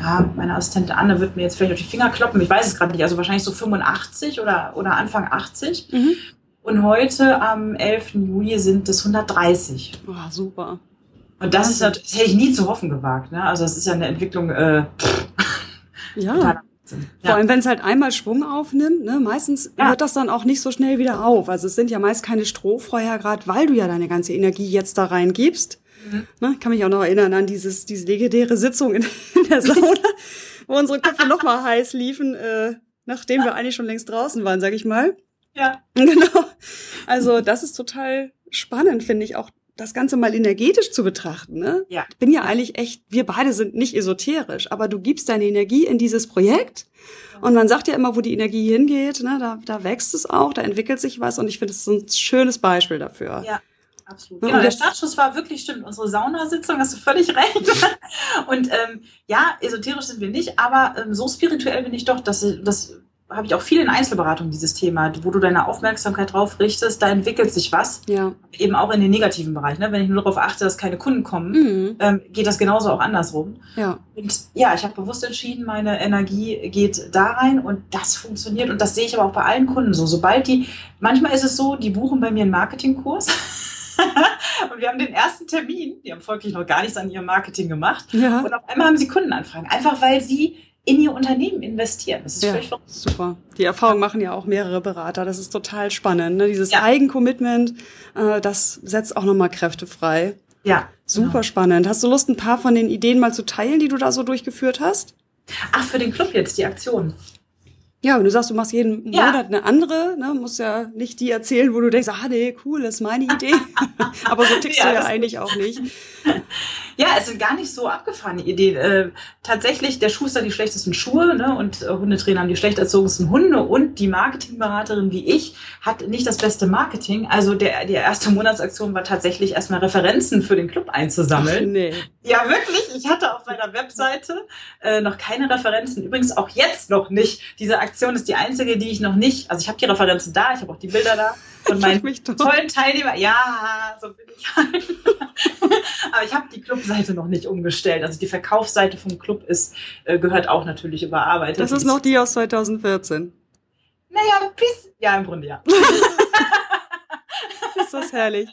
ja, meine Assistentin Anne wird mir jetzt vielleicht auf die Finger kloppen, ich weiß es gerade nicht, also wahrscheinlich so 85 oder, oder Anfang 80. Mhm. Und heute am 11. Juli sind es 130. Oh, super. Und das ist das hätte ich nie zu hoffen gewagt. Ne? Also das ist ja eine Entwicklung. Äh, ja. Vor allem, wenn es halt einmal Schwung aufnimmt, ne, meistens ja. hört das dann auch nicht so schnell wieder auf. Also es sind ja meist keine Strohfeuer, gerade weil du ja deine ganze Energie jetzt da reingibst. Mhm. Ne, kann mich auch noch erinnern an dieses, diese legendäre Sitzung in, in der Sauna, wo unsere Köpfe noch mal heiß liefen, äh, nachdem wir eigentlich schon längst draußen waren, sag ich mal. Ja. Genau. Also das ist total spannend, finde ich, auch das Ganze mal energetisch zu betrachten. Ne? Ja. Ich bin ja eigentlich echt, wir beide sind nicht esoterisch, aber du gibst deine Energie in dieses Projekt und man sagt ja immer, wo die Energie hingeht, ne, da, da wächst es auch, da entwickelt sich was und ich finde, es ist ein schönes Beispiel dafür. Ja. Absolut. Genau, der Startschuss war wirklich, stimmt, unsere Saunasitzung, hast du völlig recht. Und ähm, ja, esoterisch sind wir nicht, aber ähm, so spirituell bin ich doch, dass das habe ich auch viel in Einzelberatungen dieses Thema, wo du deine Aufmerksamkeit drauf richtest, da entwickelt sich was. Ja. Eben auch in den negativen Bereich. Ne? Wenn ich nur darauf achte, dass keine Kunden kommen, mhm. ähm, geht das genauso auch andersrum. Ja. Und ja, ich habe bewusst entschieden, meine Energie geht da rein und das funktioniert. Und das sehe ich aber auch bei allen Kunden so. Sobald die, manchmal ist es so, die buchen bei mir einen Marketingkurs. und wir haben den ersten Termin, die haben folglich noch gar nichts an ihrem Marketing gemacht. Ja. Und auf einmal haben sie Kundenanfragen. Einfach weil sie in ihr Unternehmen investieren. Das ist ja, völlig super. Die Erfahrung machen ja auch mehrere Berater. Das ist total spannend. Ne? Dieses ja. Eigencommitment, äh, das setzt auch nochmal Kräfte frei. Ja. Super genau. spannend. Hast du Lust, ein paar von den Ideen mal zu teilen, die du da so durchgeführt hast? Ach, für den Club jetzt, die Aktion. Ja, wenn du sagst, du machst jeden ja. Monat eine andere, ne, musst ja nicht die erzählen, wo du denkst, ah nee, cool, das ist meine Idee. Aber so tickst ja, du ja eigentlich auch nicht. Ja, es sind gar nicht so abgefahrene Ideen. Äh, tatsächlich, der Schuster die schlechtesten Schuhe ne, und äh, Hundetrainer haben die schlecht erzogensten Hunde und die Marketingberaterin wie ich hat nicht das beste Marketing. Also der, die erste Monatsaktion war tatsächlich erstmal Referenzen für den Club einzusammeln. Ach, nee. Ja, wirklich. Ich hatte auf meiner Webseite äh, noch keine Referenzen. Übrigens auch jetzt noch nicht. Diese Aktion ist die einzige, die ich noch nicht. Also ich habe die Referenzen da, ich habe auch die Bilder da von meinen tollen Teilnehmern. Ja, so bin ich halt. Aber ich habe die Clubseite noch nicht umgestellt. Also die Verkaufsseite vom Club ist, äh, gehört auch natürlich überarbeitet. Das ist noch die aus 2014. Naja, bis, ja, im Grunde ja. ist das herrlich.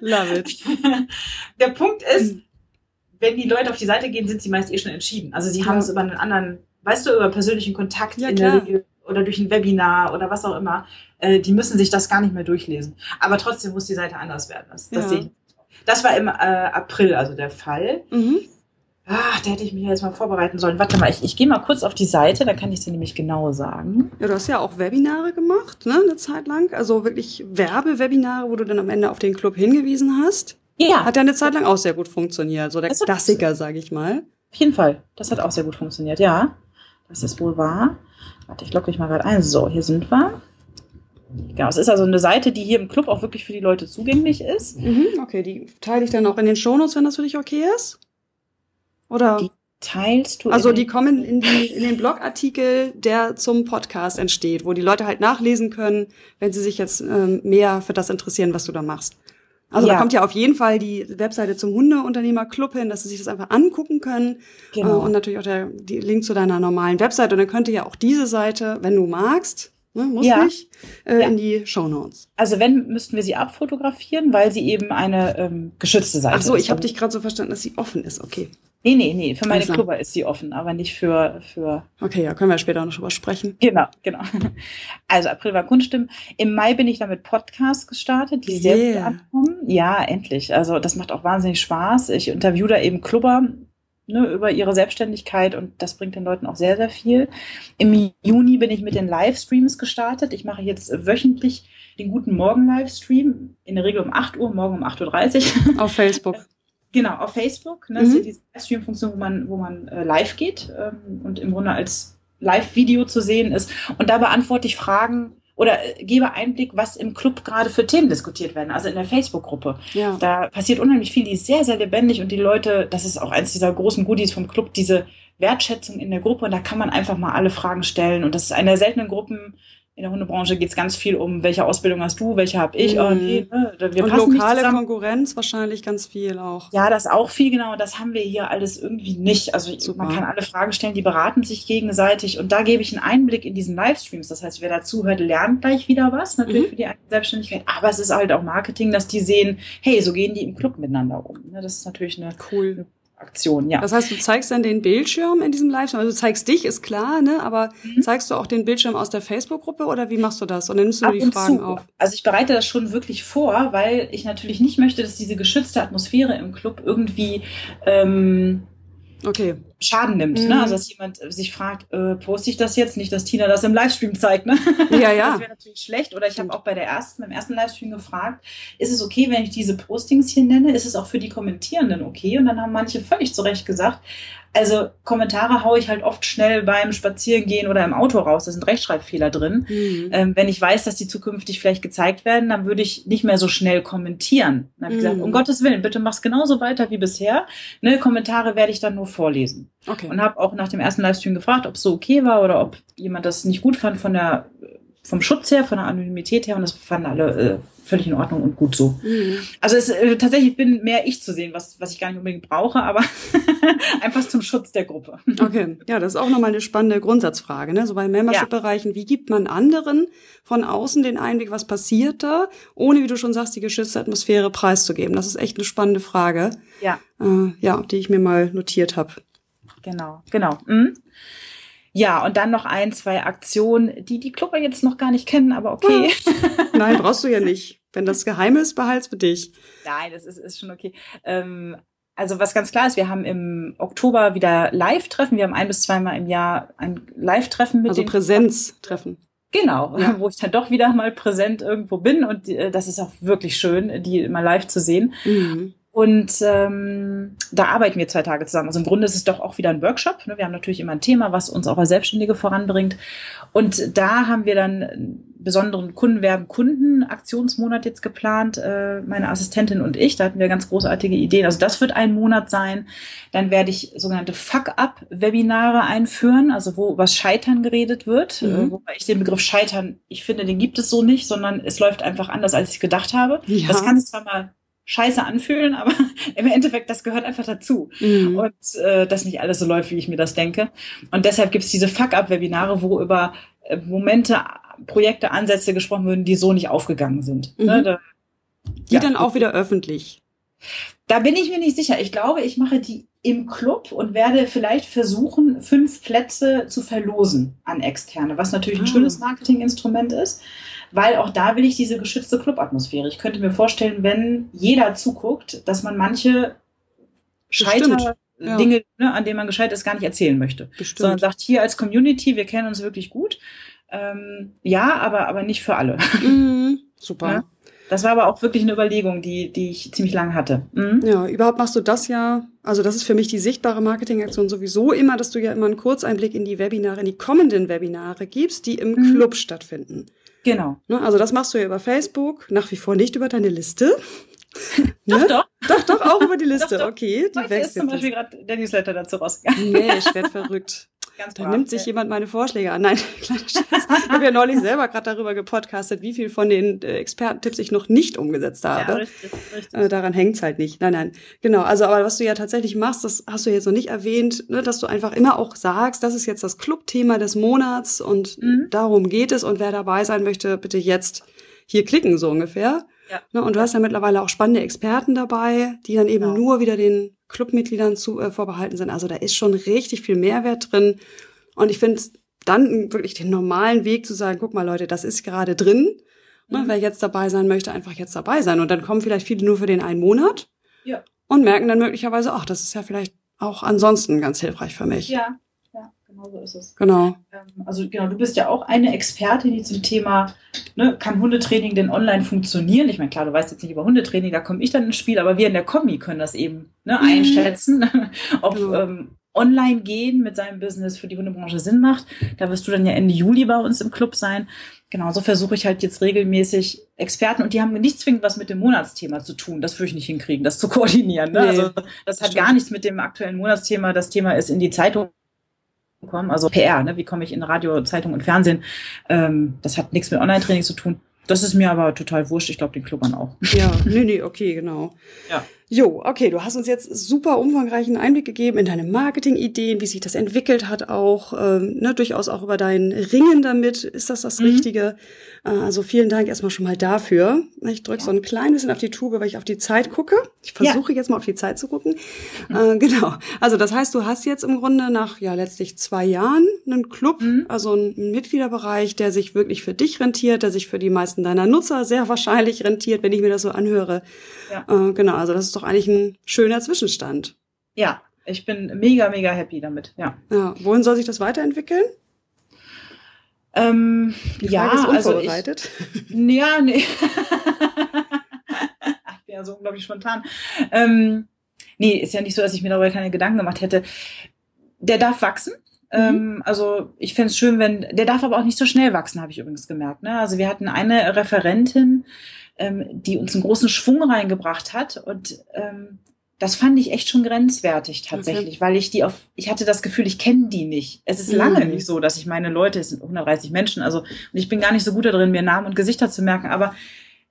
Love it. Der Punkt ist, wenn die Leute auf die Seite gehen, sind sie meist eh schon entschieden. Also sie haben es über einen anderen, weißt du, über persönlichen Kontakt ja, in klar. der Regel oder durch ein Webinar oder was auch immer. Äh, die müssen sich das gar nicht mehr durchlesen. Aber trotzdem muss die Seite anders werden. Das, das ja. das war im äh, April also der Fall. Mhm. Ach, da hätte ich mich jetzt mal vorbereiten sollen. Warte mal, ich, ich gehe mal kurz auf die Seite, da kann ich dir nämlich genau sagen. Ja, du hast ja auch Webinare gemacht, ne, eine Zeit lang. Also wirklich Werbewebinare, wo du dann am Ende auf den Club hingewiesen hast. Ja. Hat ja eine Zeit lang auch sehr gut funktioniert. So der Klassiker, sage ich mal. Auf jeden Fall. Das hat auch sehr gut funktioniert, ja. Das ist wohl wahr. Warte, ich logge mich mal gerade ein. So, hier sind wir. Genau, es ist also eine Seite, die hier im Club auch wirklich für die Leute zugänglich ist. Mhm, okay, die teile ich dann auch in den Shownotes, wenn das für dich okay ist? Oder? Die teilst du? Also die kommen in, die, in den Blogartikel, der zum Podcast entsteht, wo die Leute halt nachlesen können, wenn sie sich jetzt ähm, mehr für das interessieren, was du da machst. Also ja. da kommt ja auf jeden Fall die Webseite zum Hundeunternehmerclub hin, dass sie sich das einfach angucken können. Genau. Äh, und natürlich auch der Link zu deiner normalen Webseite. Und dann könnte ja auch diese Seite, wenn du magst, Ne, muss ja. nicht äh, ja. in die Shownotes. Also wenn, müssten wir sie abfotografieren, weil sie eben eine ähm, geschützte Seite ist. Ach so, ich habe dich gerade so verstanden, dass sie offen ist. Okay. Nee, nee, nee, für meine Clubber ist sie offen, aber nicht für, für. Okay, ja, können wir später noch drüber sprechen. Genau, genau. Also April war Kunststimmen. Im Mai bin ich dann mit Podcasts gestartet, die yeah. sehr gut ankommen. Ja, endlich. Also das macht auch wahnsinnig Spaß. Ich interview da eben Clubber, ne, über ihre Selbstständigkeit und das bringt den Leuten auch sehr, sehr viel. Im Juni bin ich mit den Livestreams gestartet. Ich mache jetzt wöchentlich den Guten Morgen Livestream, in der Regel um 8 Uhr, morgen um 8.30 Uhr. Auf Facebook. Genau, auf Facebook. Ne, mhm. Das ist diese Livestream-Funktion, wo man, wo man äh, live geht ähm, und im Grunde als Live-Video zu sehen ist. Und da beantworte ich Fragen oder äh, gebe Einblick, was im Club gerade für Themen diskutiert werden, also in der Facebook-Gruppe. Ja. Da passiert unheimlich viel, die ist sehr, sehr lebendig und die Leute, das ist auch eins dieser großen Goodies vom Club, diese Wertschätzung in der Gruppe und da kann man einfach mal alle Fragen stellen und das ist eine der seltenen Gruppen, in der Hundebranche geht es ganz viel um, welche Ausbildung hast du, welche habe ich. Mhm. Oh, nee, ne, wir und passen lokale nicht Konkurrenz wahrscheinlich ganz viel auch. Ja, das auch viel, genau. Das haben wir hier alles irgendwie nicht. Also Super. man kann alle Fragen stellen, die beraten sich gegenseitig. Und da gebe ich einen Einblick in diesen Livestreams. Das heißt, wer dazu hört, lernt gleich wieder was, natürlich mhm. für die Selbstständigkeit. Aber es ist halt auch Marketing, dass die sehen, hey, so gehen die im Club miteinander um. Ne, das ist natürlich eine, cool. eine Aktion, ja. Das heißt, du zeigst dann den Bildschirm in diesem Livestream, also du zeigst dich, ist klar, ne? Aber mhm. zeigst du auch den Bildschirm aus der Facebook-Gruppe oder wie machst du das? Und dann nimmst du Ab die Fragen zu. auf? Also ich bereite das schon wirklich vor, weil ich natürlich nicht möchte, dass diese geschützte Atmosphäre im Club irgendwie ähm, okay. Schaden nimmt. Mhm. Ne? Also dass jemand sich fragt, äh, poste ich das jetzt? Nicht, dass Tina das im Livestream zeigt. Ne? Ja, ja. Das wäre natürlich schlecht. Oder ich habe auch bei der ersten, beim ersten Livestream gefragt, ist es okay, wenn ich diese Postings hier nenne? Ist es auch für die Kommentierenden okay? Und dann haben manche völlig zu Recht gesagt, also Kommentare haue ich halt oft schnell beim Spazierengehen oder im Auto raus. Da sind Rechtschreibfehler drin. Mhm. Ähm, wenn ich weiß, dass die zukünftig vielleicht gezeigt werden, dann würde ich nicht mehr so schnell kommentieren. Dann habe ich gesagt, Mhm. um Gottes Willen, bitte mach's genauso weiter wie bisher. Ne, Kommentare werde ich dann nur vorlesen. Okay. Und habe auch nach dem ersten Livestream gefragt, ob es so okay war oder ob jemand das nicht gut fand von der, vom Schutz her, von der Anonymität her. Und das fanden alle äh, völlig in Ordnung und gut so. Mhm. Also es, äh, tatsächlich bin mehr ich zu sehen, was, was ich gar nicht unbedingt brauche, aber einfach zum Schutz der Gruppe. Okay, ja, das ist auch nochmal eine spannende Grundsatzfrage. Ne? So bei Membership-Bereichen, wie gibt man anderen von außen den Einblick, was passiert da, ohne, wie du schon sagst, die geschützte Atmosphäre preiszugeben? Das ist echt eine spannende Frage, Ja, äh, ja, die ich mir mal notiert habe. genau, genau. Mhm. Ja, und dann noch ein, zwei Aktionen, die die Clubber jetzt noch gar nicht kennen, aber okay. Nein, brauchst du ja nicht. Wenn das geheim ist, behalt's für dich. Nein, das ist, ist schon okay. Ähm, also was ganz klar ist, wir haben im Oktober wieder Live-Treffen. Wir haben ein bis zweimal im Jahr ein Live-Treffen mit Also Präsenztreffen. Genau, Ja. wo ich dann doch wieder mal präsent irgendwo bin und äh, das ist auch wirklich schön, die immer live zu sehen. Mhm. Und ähm, da arbeiten wir zwei Tage zusammen. Also im Grunde ist es doch auch wieder ein Workshop. Ne? Wir haben natürlich immer ein Thema, was uns auch als Selbstständige voranbringt. Und da haben wir dann einen besonderen Kundenwerben Kunden-Aktionsmonat jetzt geplant, äh, meine Assistentin und ich. Da hatten wir ganz großartige Ideen. Also das wird ein Monat sein. Dann werde ich sogenannte Fuck-up-Webinare einführen, also wo über Scheitern geredet wird. Mhm. Äh, wobei ich den Begriff Scheitern, ich finde, den gibt es so nicht, sondern es läuft einfach anders, als ich gedacht habe. Ja. Das kann es zwar mal scheiße anfühlen, aber im Endeffekt, das gehört einfach dazu. Mhm. Und äh, dass nicht alles so läuft, wie ich mir das denke. Und deshalb gibt es diese Fuck-Up-Webinare, wo über äh, Momente, Projekte, Ansätze gesprochen würden, die so nicht aufgegangen sind. Mhm. Ne? Da, Die ja. dann auch wieder öffentlich. da bin ich mir nicht sicher. Ich glaube, ich mache die im Club und werde vielleicht versuchen, fünf Plätze zu verlosen an Externe, was natürlich ein Ah. schönes Marketinginstrument ist, weil auch da will ich diese geschützte Clubatmosphäre. Ich könnte mir vorstellen, wenn jeder zuguckt, dass man manche Scheiter ja. Dinge, ne, an denen man gescheitert ist, gar nicht erzählen möchte. Sondern Bestimmt. sagt, hier als Community, wir kennen uns wirklich gut. Ähm, ja, aber, aber nicht für alle. Mhm. Super. Ja. Das war aber auch wirklich eine Überlegung, die, die ich ziemlich lange hatte. Mhm. Ja, überhaupt machst du das ja, also das ist für mich die sichtbare Marketingaktion sowieso immer, dass du ja immer einen Kurzeinblick in die Webinare, in die kommenden Webinare gibst, die im Mhm. Club stattfinden. Genau. Ne? Also das machst du ja über Facebook, nach wie vor nicht über deine Liste. Doch, Ne? doch. Doch, doch, auch über die Liste, Doch, doch. okay. Die wächst zum jetzt. Beispiel gerade der Newsletter dazu rausgegangen. Nee, ich werd verrückt. Ganz Da brav. nimmt sich jemand meine Vorschläge an. Nein, kleiner Scherz. Ich habe ja neulich selber gerade darüber gepodcastet, wie viel von den äh, Expertentipps ich noch nicht umgesetzt ja, habe. richtig, richtig. Äh, daran hängt's halt nicht. Nein, nein. Genau. Also, aber was du ja tatsächlich machst, das hast du jetzt noch nicht erwähnt, ne, dass du einfach immer auch sagst, das ist jetzt das Clubthema des Monats und Mhm. darum geht es. Und wer dabei sein möchte, bitte jetzt hier klicken, so ungefähr. Ja. Ne, und du hast ja mittlerweile auch spannende Experten dabei, die dann eben Genau. nur wieder den Clubmitgliedern zu, äh, vorbehalten sind. Also da ist schon richtig viel Mehrwert drin. Und ich finde dann wirklich den normalen Weg zu sagen, guck mal Leute, das ist gerade drin. Ne, Mhm. wer jetzt dabei sein möchte, einfach jetzt dabei sein. Und dann kommen vielleicht viele nur für den einen Monat Ja. und merken dann möglicherweise, ach, das ist ja vielleicht auch ansonsten ganz hilfreich für mich. Ja, ja, so ist es. Genau. Ähm, Also genau, du bist ja auch eine Expertin, die zum Thema, ne, kann Hundetraining denn online funktionieren? Ich meine, klar, du weißt jetzt nicht über Hundetraining, da komme ich dann ins Spiel, aber wir in der Kombi können das eben ne, Mhm. einschätzen, ob Genau. ähm, online gehen mit seinem Business für die Hundebranche Sinn macht. Da wirst du dann ja Ende Juli bei uns im Club sein. Genau, so versuche ich halt jetzt regelmäßig Experten und die haben nicht zwingend was mit dem Monatsthema zu tun. Das würde ich nicht hinkriegen, das zu koordinieren. Ne? Nee, also das hat stimmt. gar nichts mit dem aktuellen Monatsthema. Das Thema ist in die Zeitung kommen, also PR, ne? wie komme ich in Radio, Zeitung und Fernsehen. Ähm, das hat nichts mit Online-Training zu tun. Das ist mir aber total wurscht. Ich glaube, den Klubbern auch. Ja, nee, nee, okay, genau. Ja. Jo, okay, du hast uns jetzt super umfangreichen Einblick gegeben in deine Marketingideen, wie sich das entwickelt hat auch, ähm, ne, durchaus auch über dein Ringen damit. Ist das das Mhm. Richtige? Äh, also vielen Dank erstmal schon mal dafür. Ich drücke Ja. so ein klein bisschen auf die Tube, weil ich auf die Zeit gucke. Ich Ja. versuche jetzt mal auf die Zeit zu gucken. Äh, genau. Also das heißt, du hast jetzt im Grunde nach ja letztlich zwei Jahren einen Club, Mhm. also einen Mitgliederbereich, der sich wirklich für dich rentiert, der sich für die meisten deiner Nutzer sehr wahrscheinlich rentiert, wenn ich mir das so anhöre. Ja. Äh, genau, also das ist doch eigentlich ein schöner Zwischenstand. Ja, Ich bin mega, mega happy damit, ja. ja. Wohin soll sich das weiterentwickeln? Ähm, Die Frage ja, ist also ich, unvorbereitet. ja, nee. ich bin ja so unglaublich spontan. Ähm, nee, ist ja nicht so, dass ich mir darüber keine Gedanken gemacht hätte. Der darf wachsen. Ähm, also ich fände es schön, wenn, der darf aber auch nicht so schnell wachsen, habe ich übrigens gemerkt. Ne? Also wir hatten eine Referentin, ähm, die uns einen großen Schwung reingebracht hat und ähm, das fand ich echt schon grenzwertig tatsächlich, weil ich die auf, ich hatte das Gefühl, ich kenne die nicht. Es ist lange Mhm. nicht so, dass ich meine Leute, es sind 130 Menschen, also und ich bin gar nicht so gut darin, mir Namen und Gesichter zu merken, aber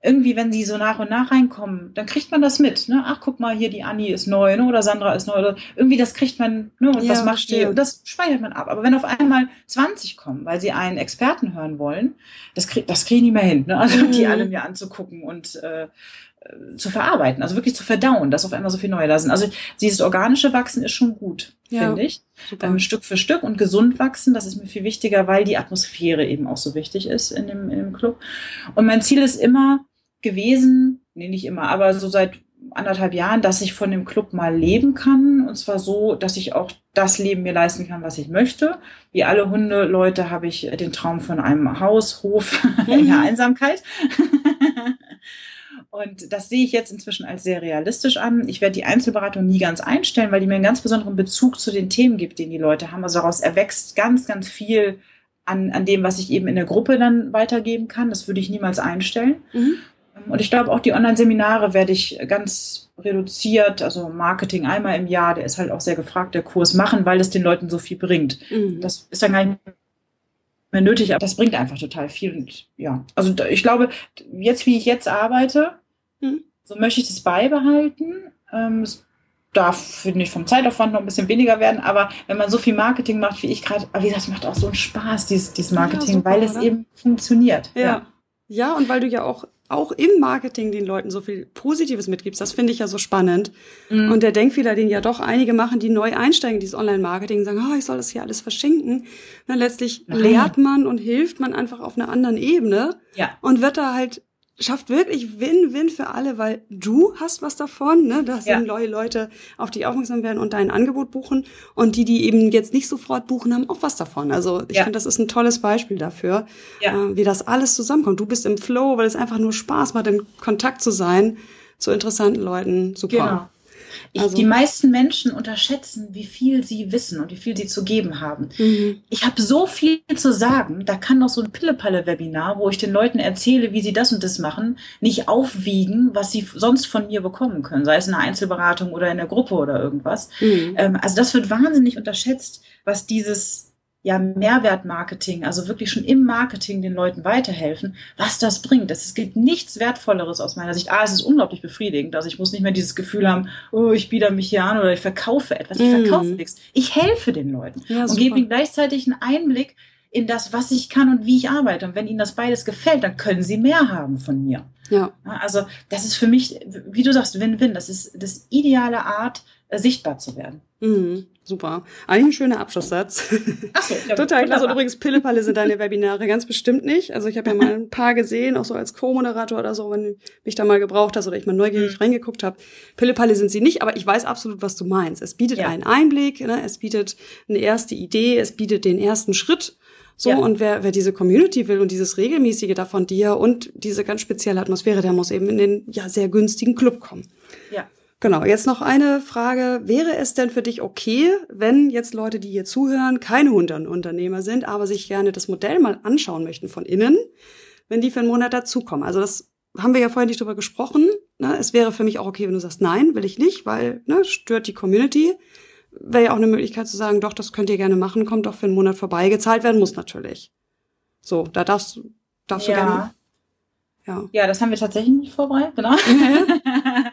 irgendwie, wenn die so nach und nach reinkommen, dann kriegt man das mit. Ne? Ach, guck mal, hier die Anni ist neu, ne? oder Sandra ist neu. Oder irgendwie, das kriegt man, ne? und Ja, was macht die? Und das speichert man ab. Aber wenn auf einmal 20 kommen, weil sie einen Experten hören wollen, das krieg, das kriege ich nicht mehr hin. Ne? Also die Mhm. alle mir anzugucken und äh, äh, zu verarbeiten, also wirklich zu verdauen, dass auf einmal so viel neue da sind. Also dieses organische Wachsen ist schon gut, Ja. finde ich. Ähm, Stück für Stück und gesund wachsen, das ist mir viel wichtiger, weil die Atmosphäre eben auch so wichtig ist in dem, in dem Club. Und mein Ziel ist immer gewesen, nee, nicht immer, aber so seit anderthalb Jahren, dass ich von dem Club mal leben kann. Und zwar so, dass ich auch das Leben mir leisten kann, was ich möchte. Wie alle Hundeleute habe ich den Traum von einem Haus, Hof in der Mhm. Einsamkeit. Und das sehe ich jetzt inzwischen als sehr realistisch an. Ich werde die Einzelberatung nie ganz einstellen, weil die mir einen ganz besonderen Bezug zu den Themen gibt, den die Leute haben. Also daraus erwächst ganz, ganz viel an, an dem, was ich eben in der Gruppe dann weitergeben kann. Das würde ich niemals einstellen. Mhm. Und ich glaube, auch die Online-Seminare werde ich ganz reduziert, also Marketing einmal im Jahr, der ist halt auch sehr gefragt, der Kurs machen, weil es den Leuten so viel bringt. Mhm. Das ist dann gar nicht mehr nötig, aber das bringt einfach total viel. Und ja, also ich glaube, jetzt wie ich jetzt arbeite, Mhm. so möchte ich das beibehalten. Ähm, es darf, finde ich, vom Zeitaufwand noch ein bisschen weniger werden, aber wenn man so viel Marketing macht, wie ich gerade, aber wie gesagt, es macht auch so einen Spaß, dieses, dieses Ja, Marketing, super, weil es oder? eben funktioniert. Ja. Ja, und weil du ja auch, auch im Marketing den Leuten so viel Positives mitgibst, das finde ich ja so spannend. Mhm. Und der Denkfehler, den ja doch einige machen, die neu einsteigen in dieses Online-Marketing, sagen, oh, ich soll das hier alles verschenken. Na, letztlich Nein. lehrt man und hilft man einfach auf einer anderen Ebene ja. und wird da halt, schafft wirklich Win-Win für alle, weil du hast was davon, ne? Da Ja. sind neue Leute, auf die aufmerksam werden und dein Angebot buchen. Und die, die eben jetzt nicht sofort buchen, haben auch was davon. Also ich Ja. finde, das ist ein tolles Beispiel dafür, Ja. äh, wie das alles zusammenkommt. Du bist im Flow, weil es einfach nur Spaß macht, in Kontakt zu sein zu interessanten Leuten. Super. Genau. Ich, Also- die meisten Menschen unterschätzen, wie viel sie wissen und wie viel sie zu geben haben. Mhm. Ich habe so viel zu sagen, da kann doch so ein Pille-Palle-Webinar, wo ich den Leuten erzähle, wie sie das und das machen, nicht aufwiegen, was sie sonst von mir bekommen können, sei es in einer Einzelberatung oder in der Gruppe oder irgendwas. Mhm. Ähm, also das wird wahnsinnig unterschätzt, was dieses ja, Mehrwertmarketing, also wirklich schon im Marketing den Leuten weiterhelfen, was das bringt. Es gibt nichts Wertvolleres aus meiner Sicht. Ah, es ist unglaublich befriedigend. Also ich muss nicht mehr dieses Gefühl haben, oh, ich biete mich hier an oder ich verkaufe etwas. Ich Mhm. verkaufe nichts. Ich helfe den Leuten Ja, und super. gebe ihnen gleichzeitig einen Einblick in das, was ich kann und wie ich arbeite. Und wenn ihnen das beides gefällt, dann können sie mehr haben von mir. Ja. Ja, Also das ist für mich, wie du sagst, Win-Win. Das ist das ideale Art, äh, sichtbar zu werden. Mhm. Super. Eigentlich ein schöner Abschlusssatz. Ach so, ja, Total klasse. Und übrigens, Pillepalle sind deine Webinare ganz bestimmt nicht. Also ich habe ja mal ein paar gesehen, auch so als Co-Moderator oder so, wenn du mich da mal gebraucht hast oder ich mal neugierig Mhm. reingeguckt habe. Pillepalle sind sie nicht, aber ich weiß absolut, was du meinst. Es bietet Ja. einen Einblick, ne? es bietet eine erste Idee, es bietet den ersten Schritt. So, Ja. und wer, wer diese Community will und dieses regelmäßige da von dir und diese ganz spezielle Atmosphäre, der muss eben in den ja sehr günstigen Club kommen. Ja. Genau, jetzt noch eine Frage. Wäre es denn für dich okay, wenn jetzt Leute, die hier zuhören, keine Hundenunternehmer sind, aber sich gerne das Modell mal anschauen möchten von innen, wenn die für einen Monat dazukommen? Also das haben wir ja vorhin nicht drüber gesprochen. Ne? Es wäre für mich auch okay, wenn du sagst, nein, will ich nicht, weil ne, stört die Community. Wäre ja auch eine Möglichkeit zu sagen, doch, das könnt ihr gerne machen, kommt doch für einen Monat vorbei. Gezahlt werden muss natürlich. So, da darfst, du darfst du Ja. gerne. Ja. Ja, das haben wir tatsächlich nicht vorbereitet, genau. Äh,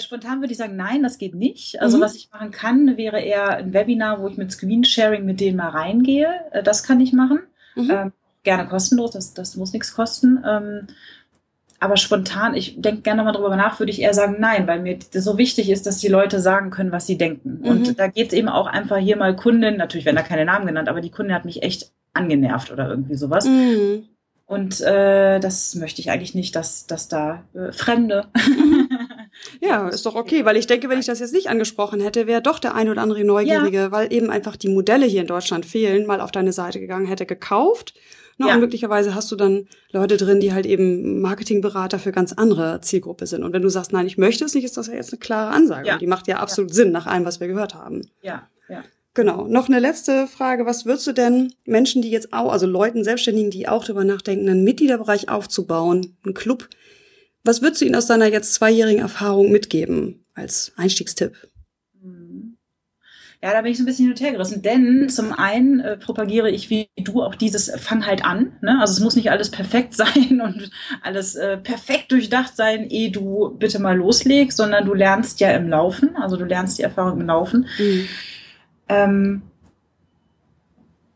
Spontan würde ich sagen, nein, das geht nicht. Also Mhm. was ich machen kann, wäre eher ein Webinar, wo ich mit Screensharing mit denen mal reingehe. Äh, Das kann ich machen. Mhm. Ähm, gerne kostenlos, das, das muss nichts kosten. Ähm, aber spontan, ich denke gerne mal drüber nach, würde ich eher sagen, nein, weil mir so wichtig ist, dass die Leute sagen können, was sie denken. Mhm. Und da geht es eben auch einfach hier mal Kundin, natürlich werden da keine Namen genannt, aber die Kundin hat mich echt angenervt oder irgendwie sowas. Mhm. Und äh, das möchte ich eigentlich nicht, dass, dass da äh, Fremde Ja, ist doch okay, weil ich denke, wenn ich das jetzt nicht angesprochen hätte, wäre doch der ein oder andere Neugierige, ja. weil eben einfach die Modelle hier in Deutschland fehlen, mal auf deine Seite gegangen, hätte gekauft. Ne, ja. Und möglicherweise hast du dann Leute drin, die halt eben Marketingberater für ganz andere Zielgruppe sind. Und wenn du sagst, nein, ich möchte es nicht, ist das ja jetzt eine klare Ansage. Ja. Und die macht ja absolut ja. Sinn nach allem, was wir gehört haben. Ja, ja. Genau. Noch eine letzte Frage. Was würdest du denn Menschen, die jetzt auch, also Leuten, Selbstständigen, die auch darüber nachdenken, einen Mitgliederbereich aufzubauen, einen Club, was würdest du ihnen aus deiner jetzt zweijährigen Erfahrung mitgeben als Einstiegstipp? Ja, da bin ich so ein bisschen hin und her gerissen, denn zum einen äh, propagiere ich wie du auch dieses Fang halt an. Ne? Also es muss nicht alles perfekt sein und alles äh, perfekt durchdacht sein, ehe du bitte mal loslegst, sondern du lernst ja im Laufen, also du lernst die Erfahrung im Laufen. Mhm. Ähm,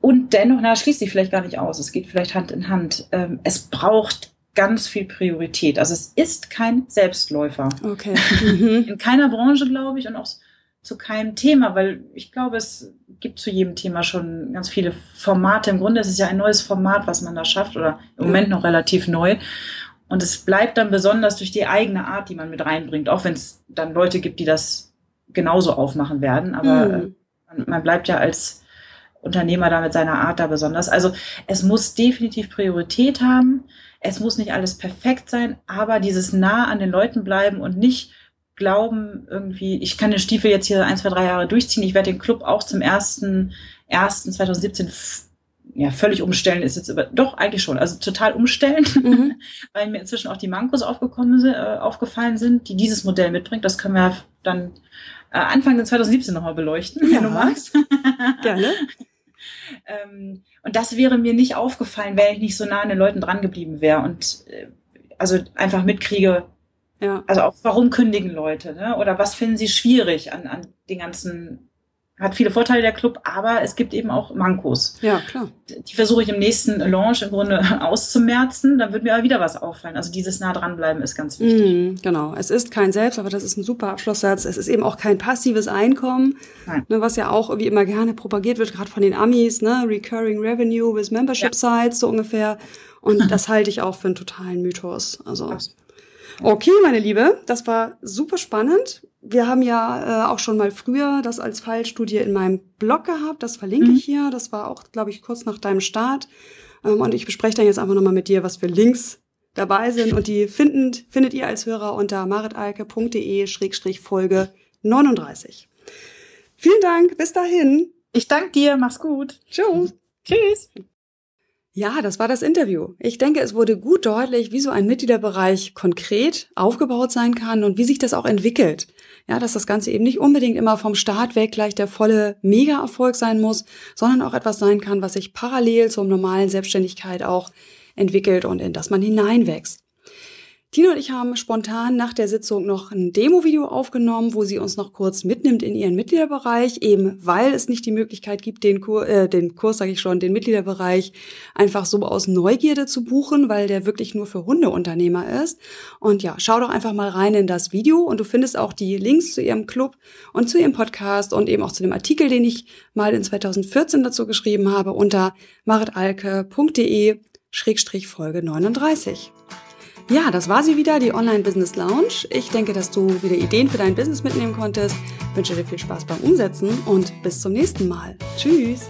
und dennoch, na, schließt sich vielleicht gar nicht aus. Es geht vielleicht Hand in Hand. Ähm, es braucht ganz viel Priorität. Also es ist kein Selbstläufer. Okay. in keiner Branche, glaube ich, und auch zu keinem Thema, weil ich glaube, es gibt zu jedem Thema schon ganz viele Formate. Im Grunde ist es ja ein neues Format, was man da schafft, oder im Moment noch relativ neu. Und es bleibt dann besonders durch die eigene Art, die man mit reinbringt, auch wenn es dann Leute gibt, die das genauso aufmachen werden. Aber mhm man bleibt ja als Unternehmer da mit seiner Art da besonders. Also es muss definitiv Priorität haben. Es muss nicht alles perfekt sein, aber dieses nah an den Leuten bleiben und nicht glauben, irgendwie, ich kann den Stiefel jetzt hier ein, zwei, drei Jahre durchziehen. Ich werde den Club auch zum ersten, ersten 2017 ja, völlig umstellen ist jetzt über, doch eigentlich schon, also total umstellen, mhm. weil mir inzwischen auch die Mankos aufgekommen sind, äh, aufgefallen sind, die dieses Modell mitbringt. Das können wir dann äh, Anfang 2017 nochmal beleuchten, ja. wenn du magst. Gerne. ähm, und das wäre mir nicht aufgefallen, wenn ich nicht so nah an den Leuten dran geblieben wäre und äh, also einfach mitkriege, ja. also auch warum kündigen Leute, ne? Oder was finden sie schwierig an, an den ganzen hat viele Vorteile der Club, aber es gibt eben auch Mankos. Ja, klar. Die versuche ich im nächsten Launch im Grunde auszumerzen. Dann wird mir aber wieder was auffallen. Also dieses nah dranbleiben ist ganz wichtig. Mm, genau. Es ist kein Selbst, aber das ist ein super Abschlusssatz. Es ist eben auch kein passives Einkommen, ne, was ja auch wie immer gerne propagiert wird, gerade von den Amis, ne? Recurring Revenue with Membership ja. Sites, so ungefähr. Und das halte ich auch für einen totalen Mythos. Also. Okay, meine Liebe, das war super spannend wir haben ja äh, auch schon mal früher das als Fallstudie in meinem Blog gehabt. Das verlinke mhm. ich hier. Das war auch, glaube ich, kurz nach deinem Start. Ähm, und ich bespreche dann jetzt einfach nochmal mit dir, was für Links dabei sind. Und die finden, findet ihr als Hörer unter maritalke.de-folge 39. Vielen Dank. Bis dahin. Ich danke dir. Mach's gut. Tschüss. Tschüss. Ja, das war das Interview. Ich denke, es wurde gut deutlich, wie so ein Mitgliederbereich konkret aufgebaut sein kann und wie sich das auch entwickelt. Ja, dass das Ganze eben nicht unbedingt immer vom Start weg gleich der volle Mega-Erfolg sein muss, sondern auch etwas sein kann, was sich parallel zur normalen Selbstständigkeit auch entwickelt und in das man hineinwächst. Tina und ich haben spontan nach der Sitzung noch ein Demo-Video aufgenommen, wo sie uns noch kurz mitnimmt in ihren Mitgliederbereich, eben weil es nicht die Möglichkeit gibt, den, Kur äh, den Kurs, sage ich schon, den Mitgliederbereich einfach so aus Neugierde zu buchen, weil der wirklich nur für Hundeunternehmer ist. Und ja, schau doch einfach mal rein in das Video und du findest auch die Links zu ihrem Club und zu ihrem Podcast und eben auch zu dem Artikel, den ich mal in 2014 dazu geschrieben habe unter maritalke.de-folge 39. Ja, das war sie wieder, die Online Business Lounge. Ich denke, dass du wieder Ideen für dein Business mitnehmen konntest. Ich wünsche dir viel Spaß beim Umsetzen und bis zum nächsten Mal. Tschüss.